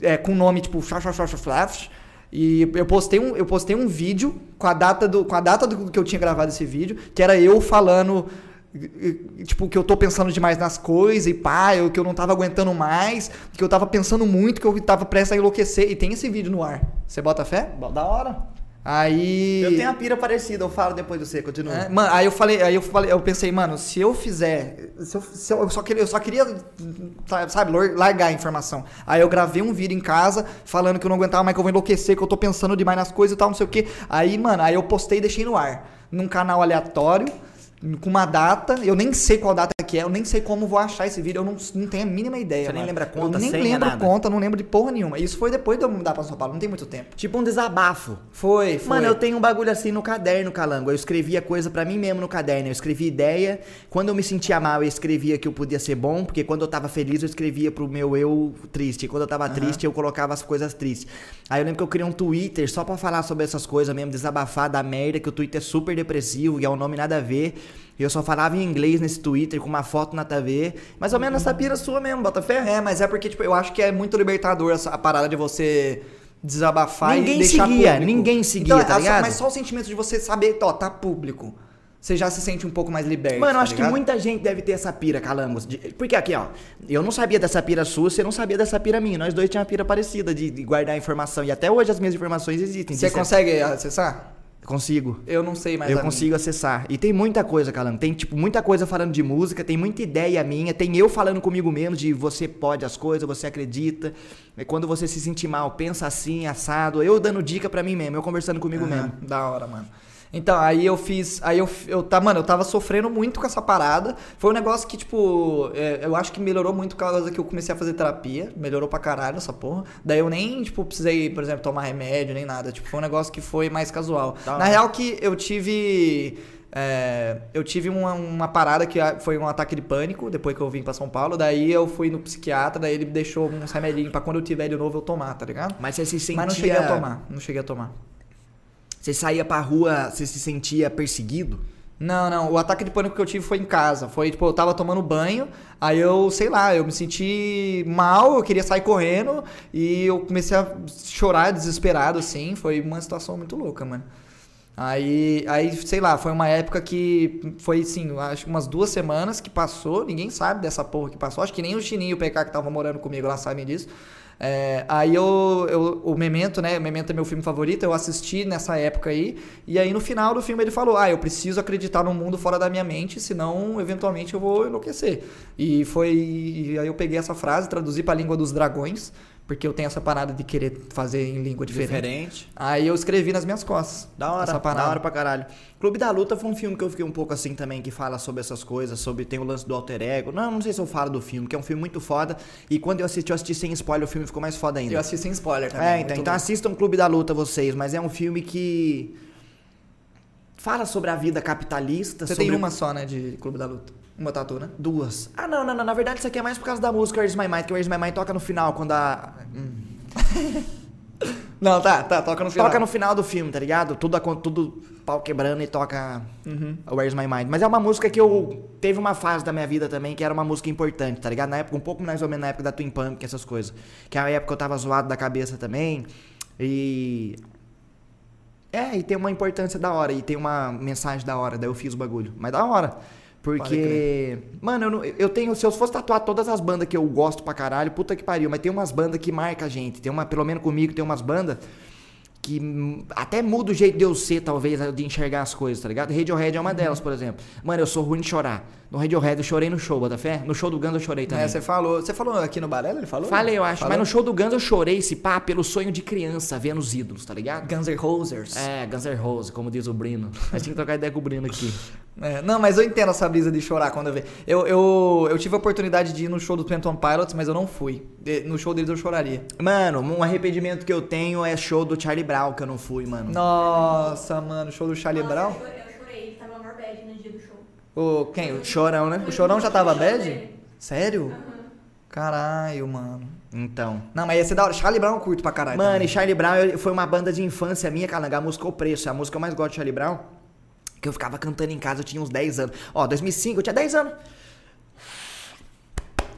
é, com o nome tipo Flash, Flash, Flash, Flash. E eu postei um, eu postei um vídeo com a data do com a data do que eu tinha gravado esse vídeo, que era eu falando tipo que eu tô pensando demais nas coisas e pá, eu, que eu não tava aguentando mais, que eu tava pensando muito, que eu tava prestes a enlouquecer e tem esse vídeo no ar. Você bota fé? Da hora. Aí Eu tenho a pira parecida, eu falo depois de você, continua. é, mano, aí eu falei, aí eu falei, eu pensei, mano, se eu fizer, se eu, se eu, eu só queria, eu só queria, sabe, lor- largar a informação. Aí eu gravei um vídeo em casa falando que eu não aguentava mais que eu vou enlouquecer, que eu tô pensando demais nas coisas e tal, não sei o quê. Aí, mano, aí eu postei e deixei no ar, num canal aleatório, com uma data, eu nem sei qual data que é, eu nem sei como vou achar esse vídeo, eu não, não tenho a mínima ideia. Você nem mano. lembra a conta, Eu nem lembro nada? conta, não lembro de porra nenhuma. Isso foi depois de eu mudar pra São Paulo, não tem muito tempo. Tipo um desabafo. Foi, foi. Mano, eu tenho um bagulho assim no caderno, calango. Eu escrevia coisa pra mim mesmo no caderno. Eu escrevia ideia. Quando eu me sentia mal, eu escrevia que eu podia ser bom. Porque quando eu tava feliz, eu escrevia pro meu eu triste. Quando eu tava triste, eu colocava as coisas tristes. Aí eu lembro que eu criei um Twitter só pra falar sobre essas coisas mesmo, desabafar da merda, que o Twitter é super depressivo e é um nome nada a ver. E eu só falava em inglês nesse Twitter, com uma foto nada a ver. Mais ou menos essa pira sua mesmo, bota fé. É, mas é porque, tipo, eu acho que é muito libertador essa a parada de você desabafar Ninguém e deixar seguia, público. ninguém seguia, Então, tá é ligado? Mas só o sentimento de você saber, ó, tá público. Você já se sente um pouco mais liberto. Mano, eu tá acho que muita gente deve ter essa pira, Calangos. de- Porque aqui, ó, eu não sabia dessa pira sua, você não sabia dessa pira minha. Nós dois tínhamos uma pira parecida de, de guardar informação. E até hoje as minhas informações existem. Você consegue acessar? Consigo. Eu não sei mais. eu a minha. consigo acessar. E tem muita coisa, Calango. Tem, tipo, muita coisa falando de música, tem muita ideia minha, tem eu falando comigo mesmo de você pode as coisas, você acredita. É Quando você se sentir mal, pensa assim, assado. Eu dando dica pra mim mesmo, eu conversando comigo Aham, mesmo. Da hora, mano. Então, aí eu fiz. Aí eu, eu tá, mano, eu tava sofrendo muito com essa parada. Foi um negócio que, tipo, é, eu acho que melhorou muito por causa que eu comecei a fazer terapia. Melhorou pra caralho essa porra. Daí eu nem, tipo, precisei, por exemplo, tomar remédio, nem nada. Tipo, foi um negócio que foi mais casual. Da Na real que eu tive. é, eu tive uma, uma parada que a- foi um ataque de pânico depois que eu vim pra São Paulo. Daí eu fui no psiquiatra, daí ele me deixou uns remedinhos pra quando eu tiver de novo eu tomar, tá ligado? Mas você se sentia... Mas não cheguei a tomar, não cheguei a tomar. Você saía pra rua, você se sentia perseguido? Não, não. O ataque de pânico que eu tive foi em casa. Foi, tipo, eu tava tomando banho, aí eu, sei lá, eu me senti mal, eu queria sair correndo e eu comecei a chorar desesperado, assim. Foi uma situação muito louca, mano. Aí, aí, sei lá, foi uma época que foi, assim, acho que umas duas semanas que passou, ninguém sabe dessa porra que passou. Acho que nem o Chininho o PK que estavam morando comigo lá sabem disso. É, aí eu, eu, o Memento, né? O Memento é meu filme favorito, eu assisti nessa época aí. E aí no final do filme ele falou: Ah, eu preciso acreditar num mundo fora da minha mente, senão eventualmente eu vou enlouquecer. E foi. E aí eu peguei essa frase, traduzi pra língua dos dragões, porque eu tenho essa parada de querer fazer em língua diferente. Diferente. Aí eu escrevi nas minhas costas. Da hora, essa parada. da hora pra caralho. Clube da Luta foi um filme que eu fiquei um pouco assim também, que fala sobre essas coisas, sobre tem o lance do alter ego. Não, não sei se eu falo do filme, que é um filme muito foda. E quando eu assisti, eu assisti sem spoiler, o filme ficou mais foda ainda. Eu assisti sem spoiler também. É, então, então assistam Clube da Luta vocês, mas é um filme que fala sobre a vida capitalista. Você sobre tem uma só, né, de Clube da Luta. Uma tatu, né? Duas. Ah, não, não, não. Na verdade, isso aqui é mais por causa da música Where's My Mind, que Where's My Mind toca no final, quando a. Não, tá, tá, toca no final. Toca no final do filme, tá ligado? Tudo, tudo pau quebrando e toca Uhum. Where's My Mind. Mas é uma música que eu. Teve uma fase da minha vida também que era uma música importante, tá ligado? Na época, um pouco mais ou menos na época da Twin Pump, essas coisas. Que é a época que eu tava zoado da cabeça também. E. É, e tem uma importância da hora, e tem uma mensagem da hora, daí eu fiz o bagulho. Mas da hora. Porque. Mano, eu, não- eu tenho. Se eu fosse tatuar todas as bandas que eu gosto pra caralho, puta que pariu. Mas tem umas bandas que marcam a gente. Tem uma, pelo menos comigo, tem umas bandas que até muda o jeito de eu ser, talvez, de enxergar as coisas, tá ligado? Radiohead é uma delas, por exemplo. Mano, eu sou ruim de chorar. No Radiohead eu chorei no show, bota fé? No show do Guns eu chorei também. É, você falou. Você falou aqui no Balela, ele falou? Falei, eu acho. Falou? Mas no show do Guns eu chorei, se pá, pelo sonho de criança, vendo os ídolos, tá ligado? Guns N' Roses. É, Guns N' Roses, como diz o Brino. A gente tem que trocar ideia com o Brino aqui. É, não, mas eu entendo essa brisa de chorar quando eu vejo. Eu, eu, eu tive a oportunidade de ir no show do Phantom Pilots, mas eu não fui. De- no show deles eu choraria. Mano, um arrependimento que eu tenho é show do Charlie Brown, que eu não fui, mano. Nossa, mano, show do Charlie Nossa, Brown. Eu chorei, tava maior bad no dia do show. O, quem? O, Chorão, né? o Chorão já tava bad? Sério? Caralho, mano. Então. Não, mas ia ser da hora. Charlie Brown eu curto pra caralho. Mano, também. e Charlie Brown eu- foi uma banda de infância minha, Calanga. A música O Preço, é a música que eu mais gosto de Charlie Brown. Que eu ficava cantando em casa, eu tinha uns 10 anos. Ó, 2005, eu tinha 10 anos.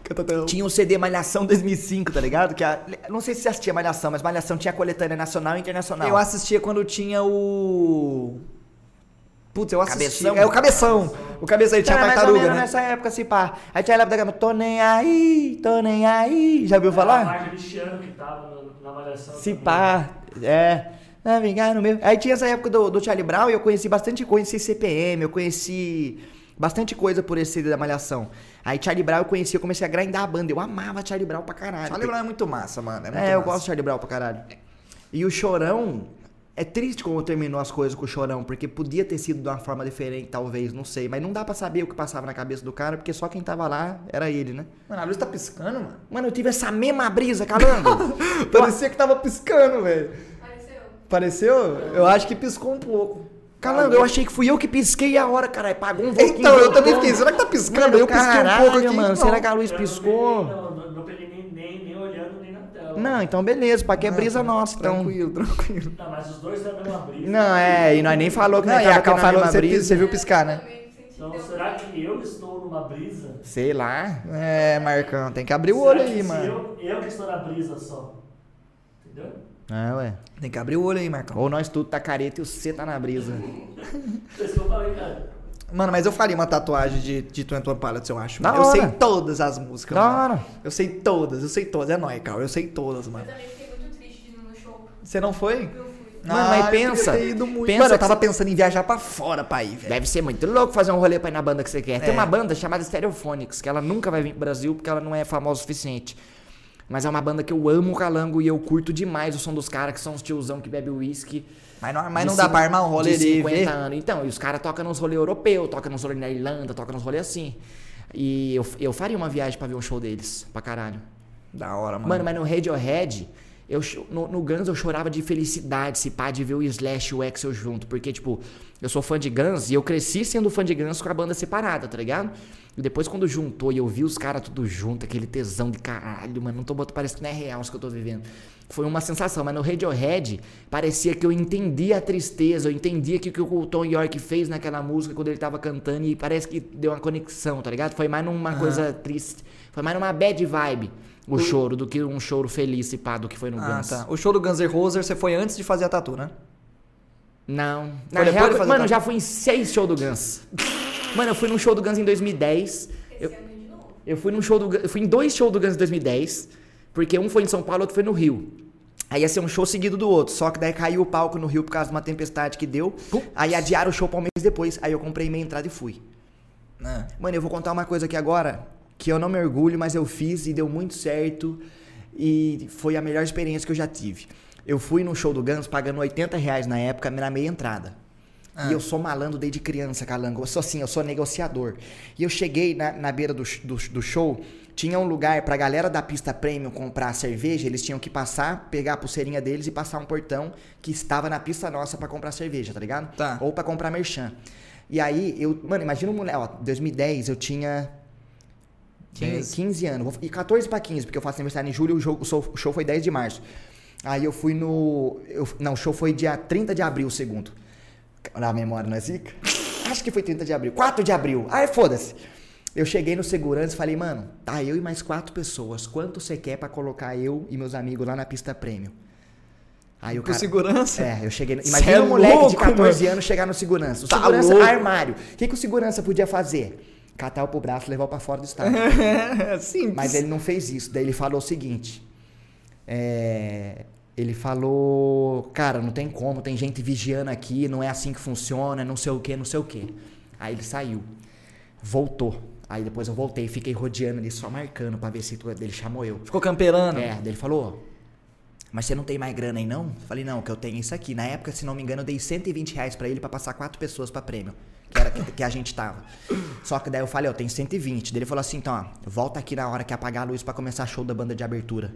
Canta até o- Tinha um CD Malhação 2005, tá ligado? Que a, não sei se você assistia Malhação, mas Malhação tinha coletânea nacional e internacional. Eu assistia quando tinha o. Putz, eu assisti. Cabeção? É o cabeção. O cabeção aí tinha Era a mais ou tartaruga, né? nessa época, assim, pá. Aí tinha a época da gama, tô nem aí, tô nem aí. Já viu A falar? Marta Cristiano que tava na, na malhação. Se também. pá, é. Não, vingar no meu. Aí tinha essa época do, do Charlie Brown e eu conheci bastante coisa, conheci CPM, eu conheci bastante coisa por esse da Malhação. Aí Charlie Brown eu conheci, eu comecei a grindar a banda. Eu amava Charlie Brown pra caralho. Charlie Brown é muito massa, mano. É, É, eu massa. gosto de Charlie Brown pra caralho. E o Chorão, é triste como terminou as coisas com o Chorão, porque podia ter sido de uma forma diferente, talvez, não sei. Mas não dá pra saber o que passava na cabeça do cara, porque só quem tava lá era ele, né? Mano, a luz tá piscando, mano. Mano, eu tive essa mesma brisa, calango. Parecia que tava piscando, velho. Pareceu. Eu acho que piscou um pouco. Calango, eu achei que fui eu que pisquei a hora, caralho. Pagou um pouquinho. Então, eu também fiquei. Será que tá piscando? Mano, eu pisquei um pouco aqui. mano. Não. Será que a luz piscou? Não não, não, não peguei nem, nem, nem olhando nem na tela. Não, então beleza, pra que é brisa nossa, então. Tranquilo, tranquilo. Tá, mas os dois têm a mesma brisa. Não, é, e nós nem falou que Não, nós e a tava tendo a falou, mesma você, brisa. você viu piscar, né? Então, será que eu estou numa brisa? Sei lá. É, Marcão, tem que abrir o Será olho que aí, mano. Eu, eu que estou na brisa só. Entendeu? É, ué. Tem que abrir o olho aí, Marcão. Ou nós tudo tá careta e você tá na brisa. Eu cara. Mano, mas eu faria uma tatuagem de, de Twenty One Pilots, eu acho. Da. Eu hora. sei todas as músicas, Da mano. hora. Eu sei todas, eu sei todas. É nóis, Cal. Eu sei todas, Eu mano. também fiquei muito triste de ir no show. Você não foi? Eu fui. Mano, mas eu pensa, muito. pensa Mano, eu tava você- pensando em viajar pra fora pra ir, velho. Deve ser muito louco fazer um rolê pra ir na banda que você quer. Tem É. uma banda chamada Stereophonics, que ela nunca vai vir pro Brasil porque ela não é famosa o suficiente. Mas é uma banda que eu amo o calango e eu curto demais o som dos caras, que são os tiozão que bebe uísque. Mas não, mas não dá pra armar um rolê de de 50 ver. anos. Então, e os caras tocam nos rolês europeus, tocam nos rolês na Irlanda, tocam nos rolês assim. E eu, eu faria uma viagem pra ver um show deles, pra caralho. Da hora, mano. Mano, mas no Radiohead, Eu, no, no Guns eu chorava de felicidade, se pá, de ver o Slash e o Axel junto. Porque, tipo, eu sou fã de Guns e eu cresci sendo fã de Guns com a banda separada, tá ligado? E depois quando juntou e eu vi os caras tudo junto, aquele tesão de caralho, mano, não tô botando, parece que não é real isso que eu tô vivendo. Foi uma sensação, mas no Radiohead parecia que eu entendia a tristeza, eu entendia que o que o Tom York fez naquela música quando ele tava cantando e parece que deu uma conexão, tá ligado? Foi mais numa coisa triste, foi mais numa bad vibe o choro do que um choro feliz e pá, do que foi no Ah, Guns. tá. O show do Guns N' Roses você foi antes de fazer a tatu, né? Não. Foi Na real, de fazer mano, já fui em seis shows do Guns. Mano, eu fui num show do Guns em 2010. Esse Eu, ano de novo. eu fui num show do Guns, eu fui em dois shows do Guns em 2010, porque um foi em São Paulo, outro foi no Rio. Aí ia ser um show seguido do outro, só que daí caiu o palco no Rio por causa de uma tempestade que deu. Aí adiaram o show pra um mês depois. Aí eu comprei minha entrada e fui. É. Mano, eu vou contar uma coisa aqui agora, que eu não me orgulho, mas eu fiz e deu muito certo. E foi a melhor experiência que eu já tive. Eu fui no show do Guns pagando 80 reais na época, na meia entrada. E eu sou malandro desde criança, calango. Eu sou assim, eu sou negociador. E eu cheguei na, na beira do, do, do show, tinha um lugar pra galera da pista premium comprar cerveja, eles tinham que passar, pegar a pulseirinha deles e passar um portão que estava na pista nossa pra comprar cerveja, tá ligado? Tá. Ou pra comprar merchan. E aí, eu, mano, imagina um moleque, ó, 2010 eu tinha 15, 15 anos, e 14 pra 15, porque eu faço aniversário em julho, o o show- foi 10 de março. Aí eu fui no. eu- não, o show foi dia 30 de abril, o segundo. Na memória, não é zica? Acho que foi 30 de abril. 4 de abril. Ai, foda-se. Eu cheguei no segurança e falei, mano, tá eu e mais quatro pessoas. Quanto você quer pra colocar eu e meus amigos lá na pista prêmio? Aí o Com cara. segurança? É, eu cheguei. no- Imagina é um moleque de louco, 14 mano. anos chegar no segurança. O Tá segurança louco. armário. O que, que o segurança podia fazer? Catar o pro braço e levar pra fora do estádio. Simples. Mas ele não fez isso. Daí ele falou o seguinte: é, ele falou, cara, não tem como, tem gente vigiando aqui, não é assim que funciona, não sei o que, não sei o que. Aí ele saiu, voltou. Aí depois eu voltei, fiquei rodeando ele só marcando pra ver se tu- ele chamou eu. Ficou camperando? É, daí ele falou, mas você não tem mais grana aí não? Falei, não, que eu tenho isso aqui. Na época, se não me engano, eu dei 120 reais pra ele pra passar quatro pessoas pra prêmio. Que era que, que a gente tava. Só que daí eu falei, ó, tem 120. Daí ele falou assim, então, ó, volta aqui na hora que apagar a luz pra começar show da banda de abertura.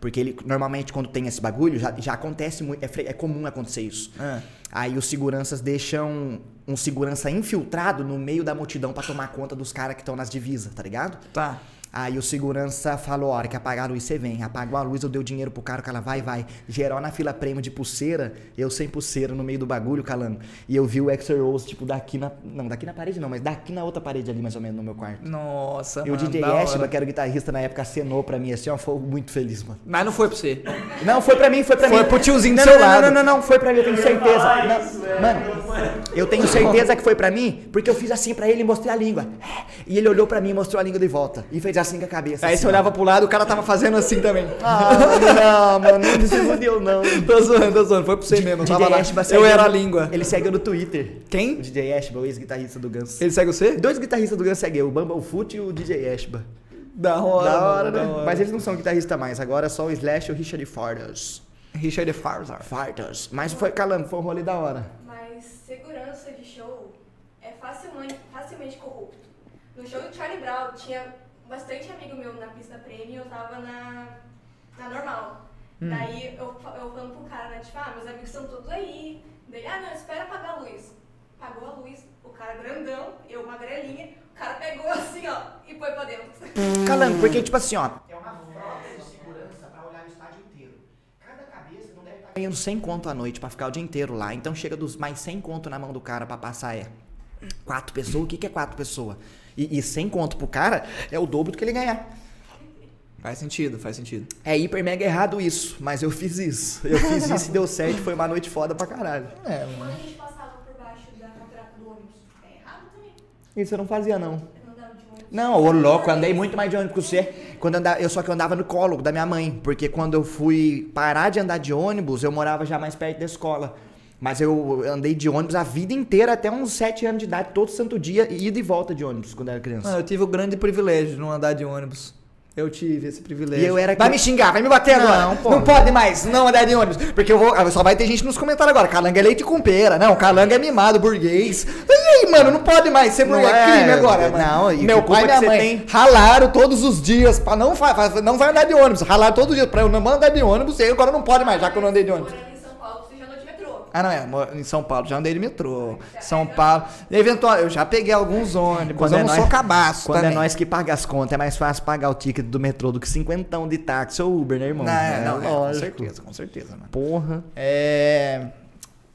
Porque ele, normalmente, quando tem esse bagulho, já, já acontece muito, é, é comum acontecer isso. É. Aí os seguranças deixam um segurança infiltrado no meio da multidão pra tomar conta dos caras que estão nas divisas, tá ligado? Tá. Aí o segurança falou, a hora que apagar a luz, você vem. Apagou a luz, eu dei o dinheiro pro cara, o cara vai, vai. Geral na fila prêmio de pulseira, eu sem pulseira no meio do bagulho, calando. E eu vi o Exer Rose, tipo, daqui na... Não, daqui na parede não, mas daqui na outra parede ali, mais ou menos, no meu quarto. Nossa, E o mano, DJ da hora. Ashba, que era o guitarrista na época, acenou pra mim, assim, ó, foi muito feliz, mano. Mas não foi pra você. Não, foi pra mim, foi pra Foi mim. pro tiozinho do não, seu não, lado. Não, não, não, não, foi pra mim, eu tenho certeza. falar Não, isso, mano, eu tenho certeza que foi pra mim, porque eu fiz assim pra ele e mostrei a língua. E ele olhou pra mim e mostrou a língua de volta. E fez assim com a cabeça. Aí assim, você olhava pro lado, o cara tava fazendo assim também. Ah, mano, não, mano, não se fudeu, não. tô zoando, tô zoando. Foi pra você mesmo. Eu tava lá. Eu era a língua. Ele segue no Twitter. Quem? O DJ Ashba, o ex-guitarrista do Guns. Ele segue você? Dois guitarristas do Guns seguem, o Bumblefoot e o DJ Ashba. Da hora. da hora, mano, né? da hora. Mas eles não são guitarristas mais, agora é só o Slash e o Richard Fardas. Richard Farzar. Fardas. Mas foi calando, foi um rolê da hora. Mas segurança de show é facilmente, facilmente corrupto. No show do Charlie Brown tinha bastante amigo meu na pista premium e eu tava na, na normal. Daí eu, eu falando pro cara, né? Tipo, ah, meus amigos estão todos aí. Daí, ah, não, espera apagar a luz. Apagou a luz, o cara grandão, eu magrelinha, o cara pegou assim, ó, e foi pra dentro. Calando, porque tipo assim, ó. É uma frota de segurança pra olhar o estádio inteiro. Cada cabeça não deve estar ganhando 100 conto à noite pra ficar o dia inteiro lá. Então chega dos mais 100 conto na mão do cara pra passar é. Quatro pessoas? O que, que é quatro pessoas? E, e 100 conto pro cara é o dobro do que ele ganhar. Faz sentido, faz sentido. É hiper mega errado isso, mas eu fiz isso. Eu fiz isso e deu certo. Foi uma noite foda pra caralho. É, Quando mano. a gente passava por baixo da catraca do ônibus, é errado também. Isso eu não fazia, não. Eu não andava de ônibus. Não, ô louco, eu andei muito mais de ônibus que você. Quando eu, andava, eu só que eu andava no colo da minha mãe, porque quando eu fui parar de andar de ônibus, eu morava já mais perto da escola. Mas eu andei de ônibus a vida inteira, até uns 7 anos de idade, todo santo dia, ida e volta de ônibus, quando era criança. Mano, eu tive o grande privilégio de não andar de ônibus. Eu tive esse privilégio. E eu era Vai que- me xingar, vai me bater Não, agora. pô. Não pode mais, não andar de ônibus. Porque eu vou. ah, Só vai ter gente nos comentários agora. Calanga é leite com pera. Não, calanga é mimado, burguês. E aí, mano, não pode mais ser Não burguês. É crime agora, mano. não, Meu pai e minha mãe tem? ralaram todos os dias pra não, não vai andar de ônibus. Ralaram todos os dias pra eu não andar de ônibus. E agora não pode mais, já que eu não andei de ônibus. Ah, não é. Em São Paulo, já andei de metrô. São Paulo. Eventual, eu já peguei alguns ônibus. Quando eu é não nós- sou cabaço. Quando também. é nós que paga as contas, é mais fácil pagar o ticket do metrô do que cinquentão de táxi ou Uber, né, irmão? Não, é, não, é, com certeza, com certeza, mano. Porra. É.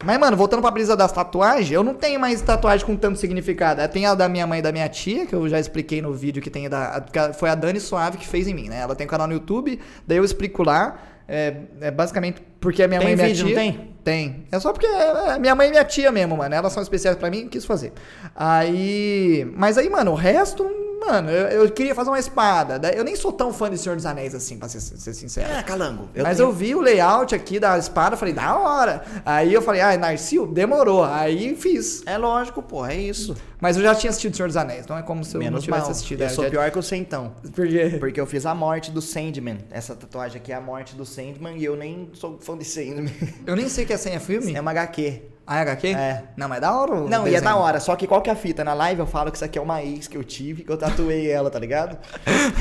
Mas, mano, voltando pra brisa das tatuagens, eu não tenho mais tatuagem com tanto significado. É, Tem a da minha mãe e da minha tia, que eu já expliquei no vídeo que tem da. que Foi a Dani Suave que fez em mim, né? Ela tem um canal no YouTube, daí eu explico lá. É, é basicamente porque a minha Tem mãe e minha vídeo, não tia. tem? Tem. É só porque é é minha mãe e minha tia mesmo, mano. Elas são especiais pra mim, quis fazer. Aí. Mas aí, mano, o resto. Mano, eu, eu queria fazer uma espada. Eu nem sou tão fã de Senhor dos Anéis assim, pra ser, ser sincero. É, calango. Mas tenho- eu vi o layout aqui da espada, falei, da hora. Aí eu falei, ah, Narcio, demorou. Aí fiz. É lógico, pô, é isso. Mas eu já tinha assistido Senhor dos Anéis, não é como se eu não Menos tivesse mal. assistido. Eu é, sou já- pior que você então. Por quê? Porque eu fiz a morte do Sandman. Essa tatuagem aqui é a morte do Sandman e eu nem sou fã de Sandman. Eu nem sei que é senha filme. É uma HQ. Ah, HQ? É. Não, mas é da hora Não, e é desenho. da hora. Só que qual que é a fita? Na live eu falo que isso aqui é uma ex que eu tive, que eu tatuei ela, tá ligado?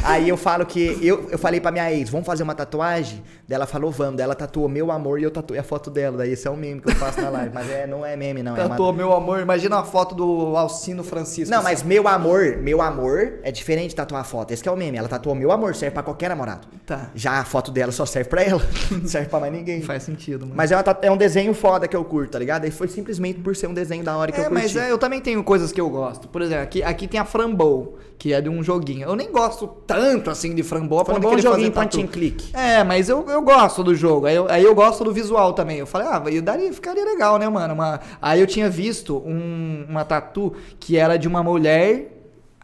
Aí eu falo que. Eu, eu falei pra minha ex, vamos fazer uma tatuagem? Daí ela falou, vamos. Daí ela tatuou meu amor e eu tatuei a foto dela. Daí esse é o meme que eu faço na live. Mas é, não é meme, não. É uma- Tatuou, meu amor. Imagina a foto do Alcino Francisco. Não, mas meu amor, meu amor é diferente de tatuar a foto. Esse que é o meme. Ela tatuou meu amor, serve pra qualquer namorado. Tá. Já a foto dela só serve pra ela. Não serve pra mais ninguém. Faz sentido, mano. Mas é, uma é um desenho foda que eu curto, tá ligado? Foi simplesmente por ser um desenho da hora que É, eu curti. mas é, eu também tenho coisas que eu gosto. Por exemplo, aqui, aqui tem a Frambow, que é de um joguinho. Eu nem gosto tanto assim de Frambow. a Foi um joguinho point and click. É, mas eu, eu gosto do jogo. Aí eu, aí eu gosto do visual também. Eu falei, ah, eu daria, ficaria legal, né, mano? Uma- aí eu tinha visto um- uma tatu que era de uma mulher.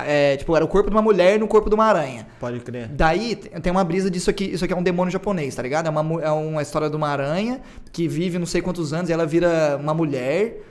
É, tipo, era o corpo de uma mulher no corpo de uma aranha. Pode crer. Daí tem uma brisa disso aqui. Isso aqui é um demônio japonês, tá ligado? É uma, é uma história de uma aranha que vive não sei quantos anos e ela vira uma mulher.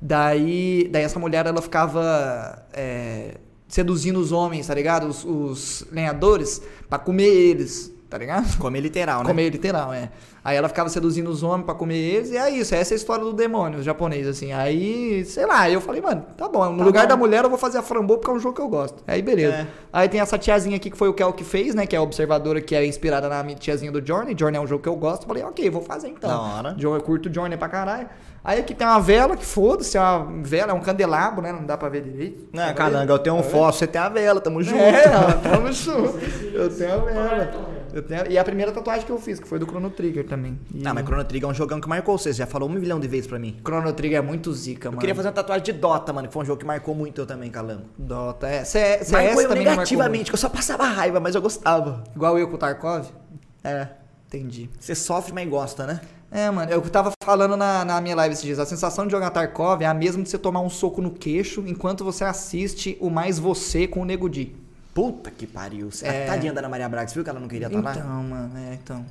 Daí, daí essa mulher ela ficava é, seduzindo os homens, tá ligado? Os, os lenhadores pra comer eles, tá ligado? Comer literal, né? Comer literal, é. Aí ela ficava seduzindo os homens pra comer eles, e é isso, essa é a história do demônio japonês, assim. Aí, sei lá, eu falei, mano, tá bom, no Tá lugar bom. da mulher eu vou fazer a Frambo porque é um jogo que eu gosto. Aí, beleza. É. Aí tem essa tiazinha aqui que foi o Kel que fez, né, que é a observadora que é inspirada na tiazinha do Journey. Journey é um jogo que eu gosto. Falei, ok, vou fazer então. Da hora. Eu curto Journey pra caralho. Aí aqui tem uma vela, que foda-se, é uma vela, é um candelabro, né, não dá pra ver direito. Não, calanga, eu tenho um fósforo, você tem a vela, tamo junto. É, tamo junto. Eu tenho a vela. Eu tenho, e a primeira tatuagem que eu fiz, que foi do Chrono Trigger também. E Não, mas Chrono Trigger é um jogão que marcou você, já falou um milhão de vezes pra mim. Chrono Trigger é muito zica, Eu mano. queria fazer uma tatuagem de Dota, mano, que foi um jogo que marcou muito eu também, calango. Dota, é. C- CS Marcou eu também negativamente, que eu só passava raiva, mas eu gostava. Igual eu com o Tarkov? É. Entendi. Você sofre, mas gosta, né? É, mano, eu tava falando na, na minha live esses dias. A sensação de jogar Tarkov é a mesma de você tomar um soco no queixo enquanto você assiste o Mais Você com o Nego Di. Puta que pariu. É. Tadinha da Ana Maria Braga, você viu que ela não queria estar Então, lá? mano, é, então.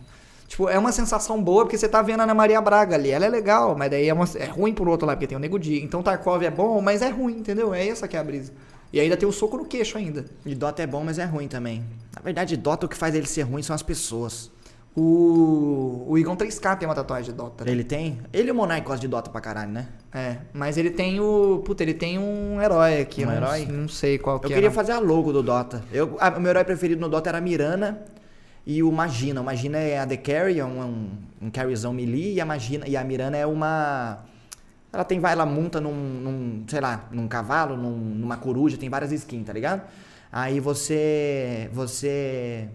Tipo, é uma sensação boa porque você tá vendo a Ana Maria Braga ali. Ela é legal, mas daí é, uma- é ruim por outro lado, porque tem o Nego Di. Então Tarkov é bom, mas é ruim, entendeu? É essa que é a brisa. E ainda tem o soco no queixo ainda. E Dota é bom, mas é ruim também. Na verdade, Dota o que faz ele ser ruim são as pessoas. O, o Igon 3K tem uma tatuagem de Dota. né? Ele tem? Ele e o Monark gostam de Dota pra caralho, né? É, mas ele tem o. Puta, ele tem um herói aqui. Um eu não- herói? Não, sei qual Eu que é. queria não. fazer a logo do Dota. Eu, a- o meu herói preferido no Dota era a Mirana e o Magina. O Magina é a The Carry, é um, um, um carryzão melee, e a, Magina, e a Mirana é uma... Ela tem vai, ela monta num, num, sei lá, num cavalo, num- numa coruja, tem várias skins, tá ligado? Aí você... Você...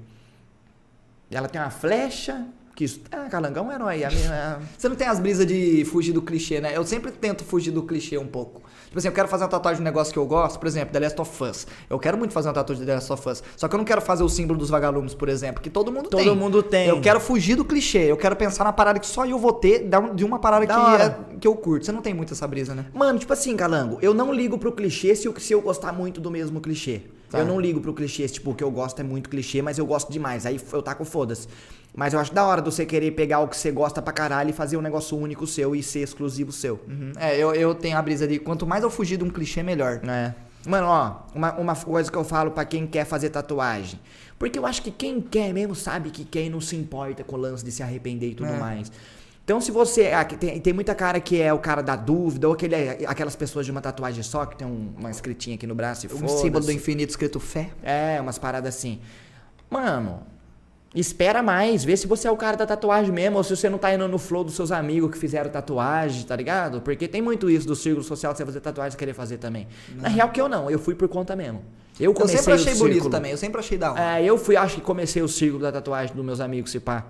Ela tem uma flecha... Que isso, ah, Calangão é um herói. A minha, Você não tem as brisas de fugir do clichê, né? Eu sempre tento fugir do clichê um pouco. Tipo assim, eu quero fazer uma tatuagem de um negócio que eu gosto, por exemplo, The Last of Us. Eu quero muito fazer uma tatuagem de The Last of Us. Só que eu não quero fazer o símbolo dos vagalumes, por exemplo, que todo mundo Todo tem. mundo tem. Eu quero fugir do clichê. Eu quero pensar na parada que só eu vou ter, de uma parada Da que, é- que eu curto. Você não tem muito essa brisa, né? Mano, tipo assim, Calango, eu não ligo pro clichê se eu, se eu gostar muito do mesmo clichê. Tá. Eu não ligo pro clichê, tipo, o que eu gosto é muito clichê, mas eu gosto demais. Aí eu taco foda-se. Mas eu acho da hora de você querer pegar o que você gosta pra caralho e fazer um negócio único seu e ser exclusivo seu. Uhum. É, eu, eu tenho a brisa de quanto mais eu fugir de um clichê, melhor. É. Mano, ó, uma, uma coisa que eu falo pra quem quer fazer tatuagem. Porque eu acho que quem quer mesmo sabe que quer e não se importa com o lance de se arrepender e tudo É. mais. Então, se você. ah, tem, tem muita cara que é o cara da dúvida, ou aquele, aquelas pessoas de uma tatuagem só, que tem um- uma escritinha aqui no braço e Um símbolo do infinito escrito fé. É, umas paradas assim. Mano, espera mais, vê se você é o cara da tatuagem mesmo, ou se você não tá indo no flow dos seus amigos que fizeram tatuagem, tá ligado? Porque tem muito isso do círculo social de você fazer tatuagem e querer fazer também. Na real que eu não, eu fui por conta mesmo. Eu Eu comecei sempre achei bonito também, eu sempre achei da hora. É, eu fui, acho que comecei o círculo da tatuagem dos meus amigos, se pá.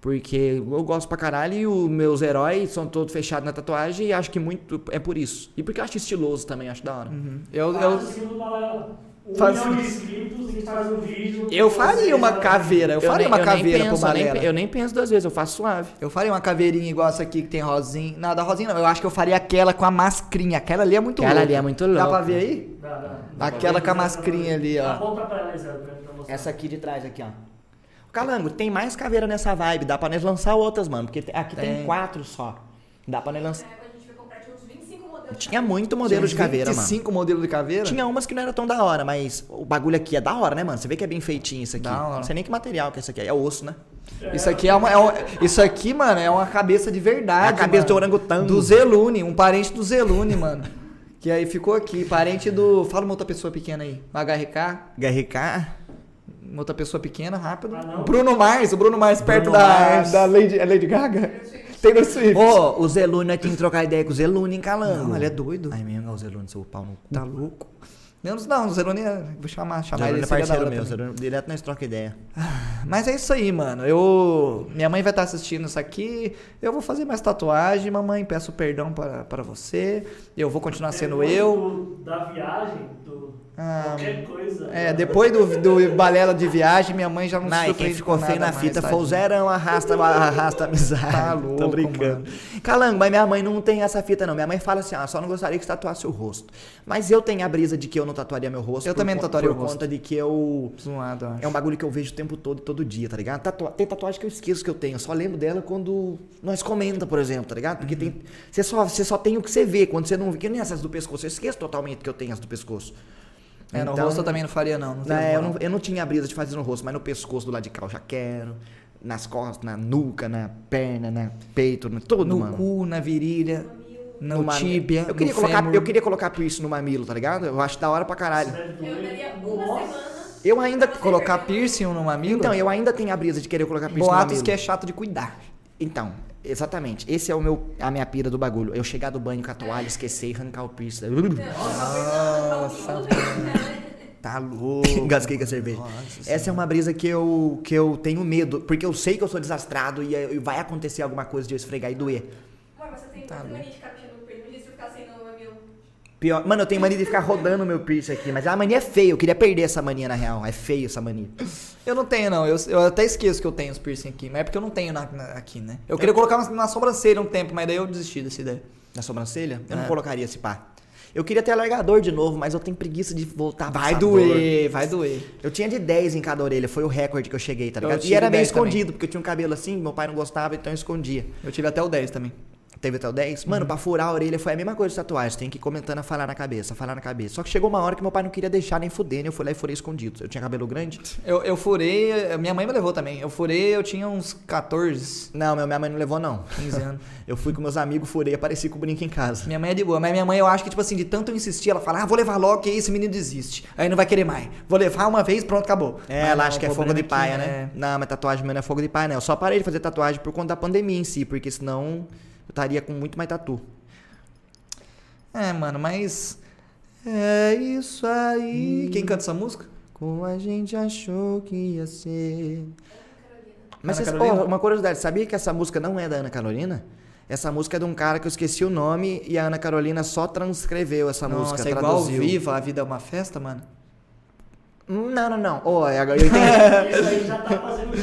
Porque eu gosto pra caralho e os meus heróis são todos fechados na tatuagem e acho que muito é por isso. E porque eu acho estiloso também, acho da hora. Eu, Faz eu, o símbolo da um Faz- milhão de inscritos e faz um vídeo. eu faria uma caveira, eu faria nem- uma caveira penso, pro eu nem, eu nem penso duas vezes, eu faço suave. Eu faria uma caveirinha igual essa aqui que tem rosinha. Não, da rosinha não. Eu acho que eu faria aquela com a mascrinha. Aquela ali é muito Aquela louca. ali é muito Dá louca. pra ver aí? Dá, dá. Dá Aquela com a mascrinha ali, ó. Mostrar. Essa aqui de trás, aqui, ó. Calango, tem mais caveira nessa vibe, dá pra nós lançar outras, mano. Porque aqui tem, Tem. quatro só. Dá pra nós lançar. Tinha uns 25 modelos. Tinha muito modelo de caveira, mano. 25 modelos de caveira? Tinha umas que não era tão da hora, mas o bagulho aqui é da hora, né, mano? Você vê que é bem feitinho isso aqui. Da hora. Não sei nem que material que é isso aqui é. É osso, né? Isso aqui é uma. é um- isso aqui, mano, é uma cabeça de verdade. É a cabeça mano. do orangotango. Do Zelune, um parente do Zelune, mano. Que aí ficou aqui, parente do. Fala uma outra pessoa pequena aí. HRK. HRK. Uma outra pessoa pequena, rápido. Ah, não? Bruno Mars, o Bruno Mars perto Bruno da, Mars. da Lady, é Lady Gaga. Taylor Swift. Ô, o Zelune, nós temos que trocar ideia com o Zelune, hein, Calango? Não, ele é doido. Ai, mesmo, é o Zelune, seu pau no cu. Tá louco? Menos não, o Zelune é. Vou chamar, chamar ele é da parceiro meu. Zelune, direto nós troca ideia. Mas é isso aí, mano. Eu. Minha mãe vai estar assistindo isso aqui. Eu vou fazer mais tatuagem, mamãe. Peço perdão para, para você. Eu vou continuar sendo Depois eu. do- da viagem, do, Ah, qualquer coisa. É, depois do, do balela de viagem, minha mãe já não, Não, se quem ficou com feio na fita mais, foi o. Zerão, arrasta, arrasta amizade. Tá louco, Tô brincando. mano. Calango, mas minha mãe não tem essa fita, não. Minha mãe fala assim, ah, só não gostaria que você tatuasse o rosto. Mas eu tenho a brisa de que eu não tatuaria meu rosto. Eu por também não tatuaria por o rosto. conta de que eu... Zoado, acho. É um bagulho que eu vejo o tempo todo, todo dia, tá ligado? Tatua- Tem tatuagem que eu esqueço que eu tenho. Eu só lembro dela quando nós comenta, por exemplo, tá ligado? Porque tem. Você só, você só tem o que você vê. Quando você não vê. Que nem essas do pescoço. Eu esqueço totalmente que eu tenho as do pescoço. É, no Então, rosto eu também não faria, não. não né, eu, não, eu não tinha a brisa de fazer no rosto, mas no pescoço do lado de cá eu já quero. Nas costas, na nuca, na perna, na peito, no todo, No mano. cu, na virilha, no, mami- tíbia, Eu queria, no colocar, fêmur. eu queria colocar piercing no mamilo, tá ligado? Eu acho da hora pra caralho. Eu ainda. Colocar piercing no mamilo? Então, eu ainda tenho a brisa de querer colocar piercing no Boatos mamilo. que é chato de cuidar. Então, exatamente. Esse é o meu, a minha pira do bagulho. Eu chegar do banho com a toalha, esquecer e arrancar o piercing. Nossa, Tá louco. Engasguei com a cerveja. Essa é uma brisa que eu, que eu tenho medo, porque eu sei que eu sou desastrado e, e vai acontecer alguma coisa de eu esfregar e doer. Mano, você tem Tá mania de ficar mexendo no. Imagina se eu ficar sem no mamilo. Pior, mano, eu tenho mania de ficar rodando meu piercing aqui, mas a mania é feia. Eu queria perder essa mania na real. É feio essa mania. Eu não tenho, não. Eu, eu até esqueço que eu tenho os piercing aqui, mas é porque eu não tenho na- na- aqui, né? Eu queria colocar na, na sobrancelha um tempo, mas daí eu desisti dessa ideia. Na sobrancelha? Eu não É. colocaria esse pá. Eu queria ter alargador de novo, mas eu tenho preguiça de voltar pra Vai doer, vai doer. Eu tinha de 10 em cada orelha, foi o recorde que eu cheguei, tá ligado? E era meio 10 também. escondido, porque eu tinha um cabelo assim, meu pai não gostava, então eu escondia. Eu tive até o 10 também. Teve até o 10? Mano, pra furar a orelha foi a mesma coisa de tatuagem. Tem que ir comentando a falar na cabeça, falar na cabeça. Só que chegou uma hora que meu pai não queria deixar nem fuder, né? Eu fui lá e furei escondido. Eu tinha cabelo grande? Eu, eu furei, minha mãe me levou também. Eu furei, eu tinha uns 14, Não, meu, minha mãe não levou, não. 15 anos. Eu fui com meus amigos, furei apareci com o brinco em casa. Minha mãe é de boa, mas minha mãe eu acho que, tipo assim, de tanto eu insistir, ela fala, ah, vou levar logo que esse menino desiste. Aí não vai querer mais. Vou levar uma vez, pronto, acabou. É, Mas ela não, acha que é fogo de paia, que né? Não, mas tatuagem meu não é fogo de paia, né? Eu só parei de fazer tatuagem por conta da pandemia em si, porque senão eu estaria com muito mais tatu. É, mano, mas. É isso aí. Quem canta essa música? Como a gente achou que ia ser. Mas Ana vocês, ó, uma curiosidade, sabia que essa música não é da Ana Carolina? Essa música é de um cara que eu esqueci o nome e a Ana Carolina só transcreveu essa Nossa, música, é igual traduziu. Viva, a vida é uma festa, mano. Hum, Não, não, não. É, agora eu entendi. Esse aí já tá fazendo o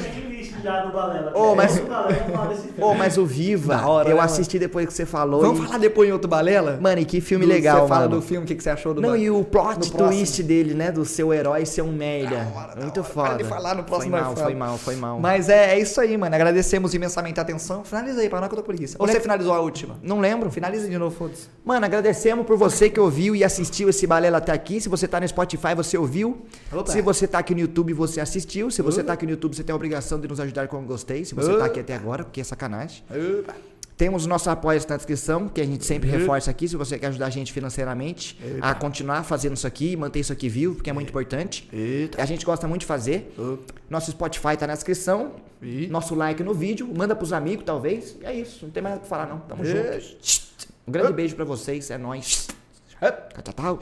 compartilhar do Balela. Ô, mas- O Balela fala desse filme. Ô, mas o Viva, hora, eu né, assisti depois que você falou. Vamos e- falar depois em outro balela? Mano, e que filme Do- legal, Você fala mano. do filme, o que, que você achou do Não, ba- e o plot no próximo. twist dele, né? Do seu herói ser um merda. Hora, Muito hora. foda. Para de falar, no próximo foi mal, fala. foi mal, foi mal. Mas é, é isso aí, mano. Agradecemos imensamente a atenção. Finaliza aí, pra não que eu tô com preguiça. Ou você finalizou a última? Não lembro. Finaliza de novo, foda-se. Mano, agradecemos por você que ouviu e assistiu esse balela até aqui. Se você tá no Spotify, você ouviu. Opa. Se você tá aqui no YouTube, você assistiu. Se você Opa. tá aqui no YouTube, você tem a obrigação de nos ajudar com um gostei. Se você Opa. tá aqui até agora, porque é sacanagem. Temos o nosso apoio na descrição, que a gente sempre Uhum. reforça aqui, se você quer ajudar a gente financeiramente a continuar fazendo isso aqui, manter isso aqui vivo, porque é muito importante. Eita. A gente gosta muito de fazer. Nosso Spotify tá na descrição. Ih. Nosso like no vídeo. Manda pros amigos, talvez. E é isso. Não tem mais nada pra falar, não. Tamo junto. Um grande beijo pra vocês. É nóis. Tchau, tchau.